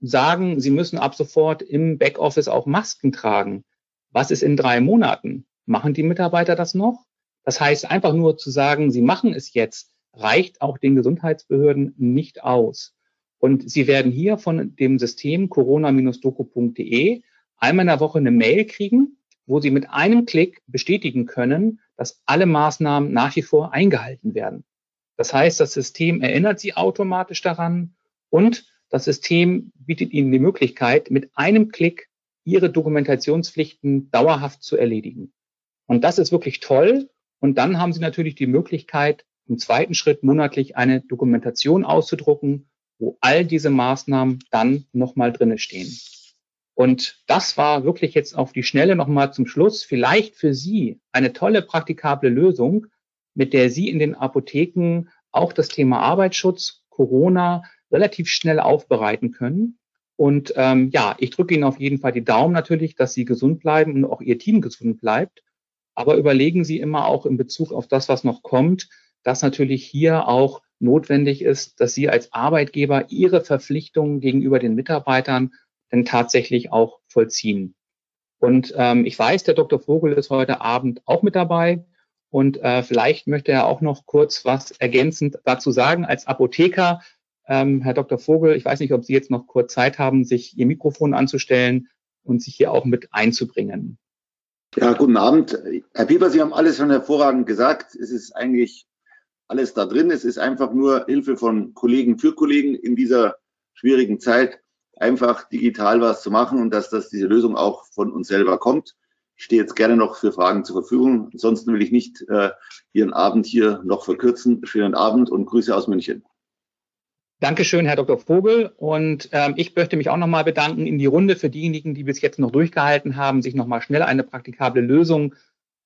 sagen, Sie müssen ab sofort im Backoffice auch Masken tragen, was ist in drei Monaten? Machen die Mitarbeiter das noch? Das heißt, einfach nur zu sagen, Sie machen es jetzt, reicht auch den Gesundheitsbehörden nicht aus. Und Sie werden hier von dem System corona-doku.de einmal in der Woche eine Mail kriegen, wo Sie mit einem Klick bestätigen können, dass alle Maßnahmen nach wie vor eingehalten werden. Das heißt, das System erinnert Sie automatisch daran und das System bietet Ihnen die Möglichkeit, mit einem Klick Ihre Dokumentationspflichten dauerhaft zu erledigen. Und das ist wirklich toll. Und dann haben Sie natürlich die Möglichkeit, im zweiten Schritt monatlich eine Dokumentation auszudrucken wo all diese Maßnahmen dann nochmal drinne stehen. Und das war wirklich jetzt auf die Schnelle nochmal zum Schluss vielleicht für Sie eine tolle praktikable Lösung, mit der Sie in den Apotheken auch das Thema Arbeitsschutz, Corona relativ schnell aufbereiten können. Und ähm, ja, ich drücke Ihnen auf jeden Fall die Daumen natürlich, dass Sie gesund bleiben und auch Ihr Team gesund bleibt. Aber überlegen Sie immer auch in Bezug auf das, was noch kommt, dass natürlich hier auch notwendig ist, dass Sie als Arbeitgeber Ihre Verpflichtungen gegenüber den Mitarbeitern dann tatsächlich auch vollziehen. Und ähm, ich weiß, der Dr. Vogel ist heute Abend auch mit dabei. Und äh, vielleicht möchte er auch noch kurz was ergänzend dazu sagen. Als Apotheker, ähm, Herr Dr. Vogel, ich weiß nicht, ob Sie jetzt noch kurz Zeit haben, sich Ihr Mikrofon anzustellen und sich hier auch mit einzubringen. Ja, guten Abend. Herr Pieper, Sie haben alles schon hervorragend gesagt. Es ist eigentlich alles da drin. Es ist einfach nur Hilfe von Kollegen für Kollegen in dieser schwierigen Zeit, einfach digital was zu machen und dass das diese Lösung auch von uns selber kommt. Ich stehe jetzt gerne noch für Fragen zur Verfügung. Ansonsten will ich nicht äh, Ihren Abend hier noch verkürzen. Schönen Abend und Grüße aus München. Dankeschön, Herr Dr. Vogel. Und ähm, ich möchte mich auch nochmal bedanken in die Runde für diejenigen, die bis jetzt noch durchgehalten haben, sich nochmal schnell eine praktikable Lösung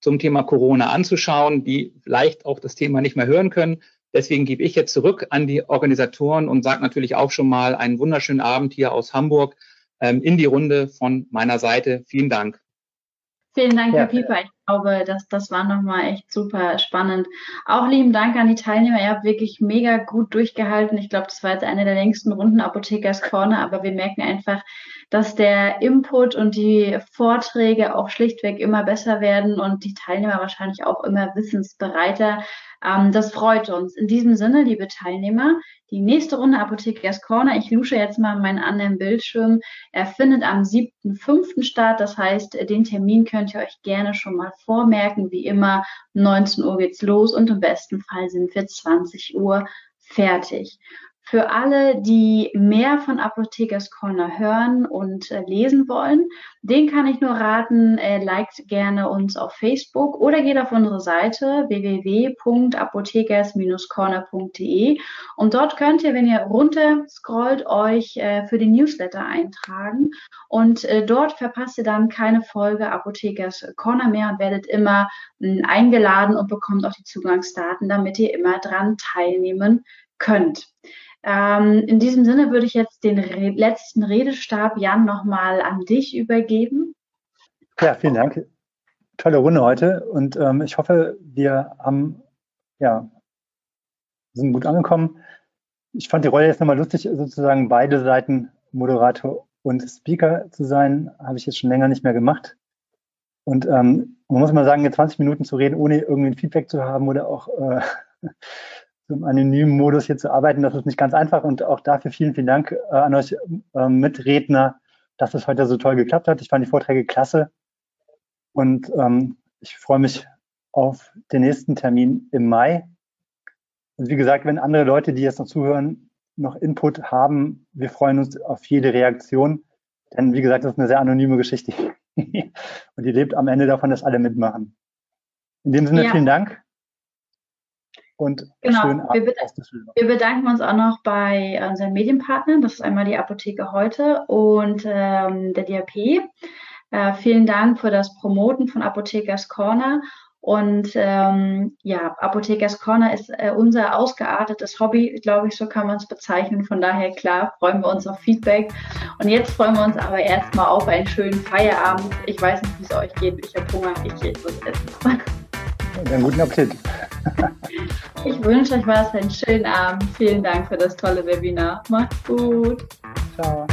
zum Thema Corona anzuschauen, die vielleicht auch das Thema nicht mehr hören können. Deswegen gebe ich jetzt zurück an die Organisatoren und sage natürlich auch schon mal einen wunderschönen Abend hier aus Hamburg ähm, in die Runde von meiner Seite. Vielen Dank. Vielen Dank, ja. Herr Pieper. Glaube, das, das war nochmal echt super spannend. Auch lieben Dank an die Teilnehmer. Ihr habt wirklich mega gut durchgehalten. Ich glaube, das war jetzt eine der längsten Runden Apothekers Corner, aber wir merken einfach, dass der Input und die Vorträge auch schlichtweg immer besser werden und die Teilnehmer wahrscheinlich auch immer wissensbereiter. Ähm, das freut uns. In diesem Sinne, liebe Teilnehmer, die nächste Runde Apothekers Corner, ich lusche jetzt mal meinen anderen Bildschirm, er findet am 7.5. statt. Das heißt, den Termin könnt ihr euch gerne schon mal vormerken. Wie immer, 19 Uhr geht's los und im besten Fall sind wir 20 Uhr fertig. Für alle, die mehr von Apothekers Corner hören und äh, lesen wollen, den kann ich nur raten, äh, liked gerne uns auf Facebook oder geht auf unsere Seite www.apothekers-corner.de und dort könnt ihr, wenn ihr runter scrollt, euch äh, für den Newsletter eintragen und dort verpasst ihr dann keine Folge Apothekers Corner mehr und werdet immer mh, eingeladen und bekommt auch die Zugangsdaten, damit ihr immer dran teilnehmen könnt. Ähm, in diesem Sinne würde ich jetzt den Re letzten Redestab, Jan, nochmal an dich übergeben. Ja, vielen Dank. Tolle Runde heute und ähm, ich hoffe, wir haben, ja, sind gut angekommen. Ich fand die Rolle jetzt nochmal lustig, sozusagen beide Seiten Moderator und Speaker zu sein, habe ich jetzt schon länger nicht mehr gemacht. Und ähm, man muss mal sagen, jetzt 20 Minuten zu reden, ohne irgendwie ein Feedback zu haben oder auch äh, im anonymen Modus hier zu arbeiten. Das ist nicht ganz einfach und auch dafür vielen, vielen Dank äh, an euch äh, Mitredner, dass es heute so toll geklappt hat. Ich fand die Vorträge klasse und ähm, ich freue mich auf den nächsten Termin im Mai. Und wie gesagt, wenn andere Leute, die jetzt noch zuhören, noch Input haben, wir freuen uns auf jede Reaktion. Denn wie gesagt, das ist eine sehr anonyme Geschichte. und die lebt am Ende davon, dass alle mitmachen. In dem Sinne, ja. vielen Dank und genau. schönen Abend. Wir, wir, bedanken uns auch noch bei unseren Medienpartnern. Das ist einmal die Apotheke heute und ähm, der DAP. Äh, vielen Dank für das Promoten von Apothekers Corner. Und ähm, ja, Apothekers Corner ist äh, unser ausgeartetes Hobby, glaube ich, so kann man es bezeichnen. Von daher, klar, freuen wir uns auf Feedback. Und jetzt freuen wir uns aber erstmal auf einen schönen Feierabend. Ich weiß nicht, wie es euch geht. Ich habe Hunger, ich gehe etwas essen. Einen guten Appetit. Ich wünsche euch was, einen schönen Abend. Vielen Dank für das tolle Webinar. Macht's gut. Ciao.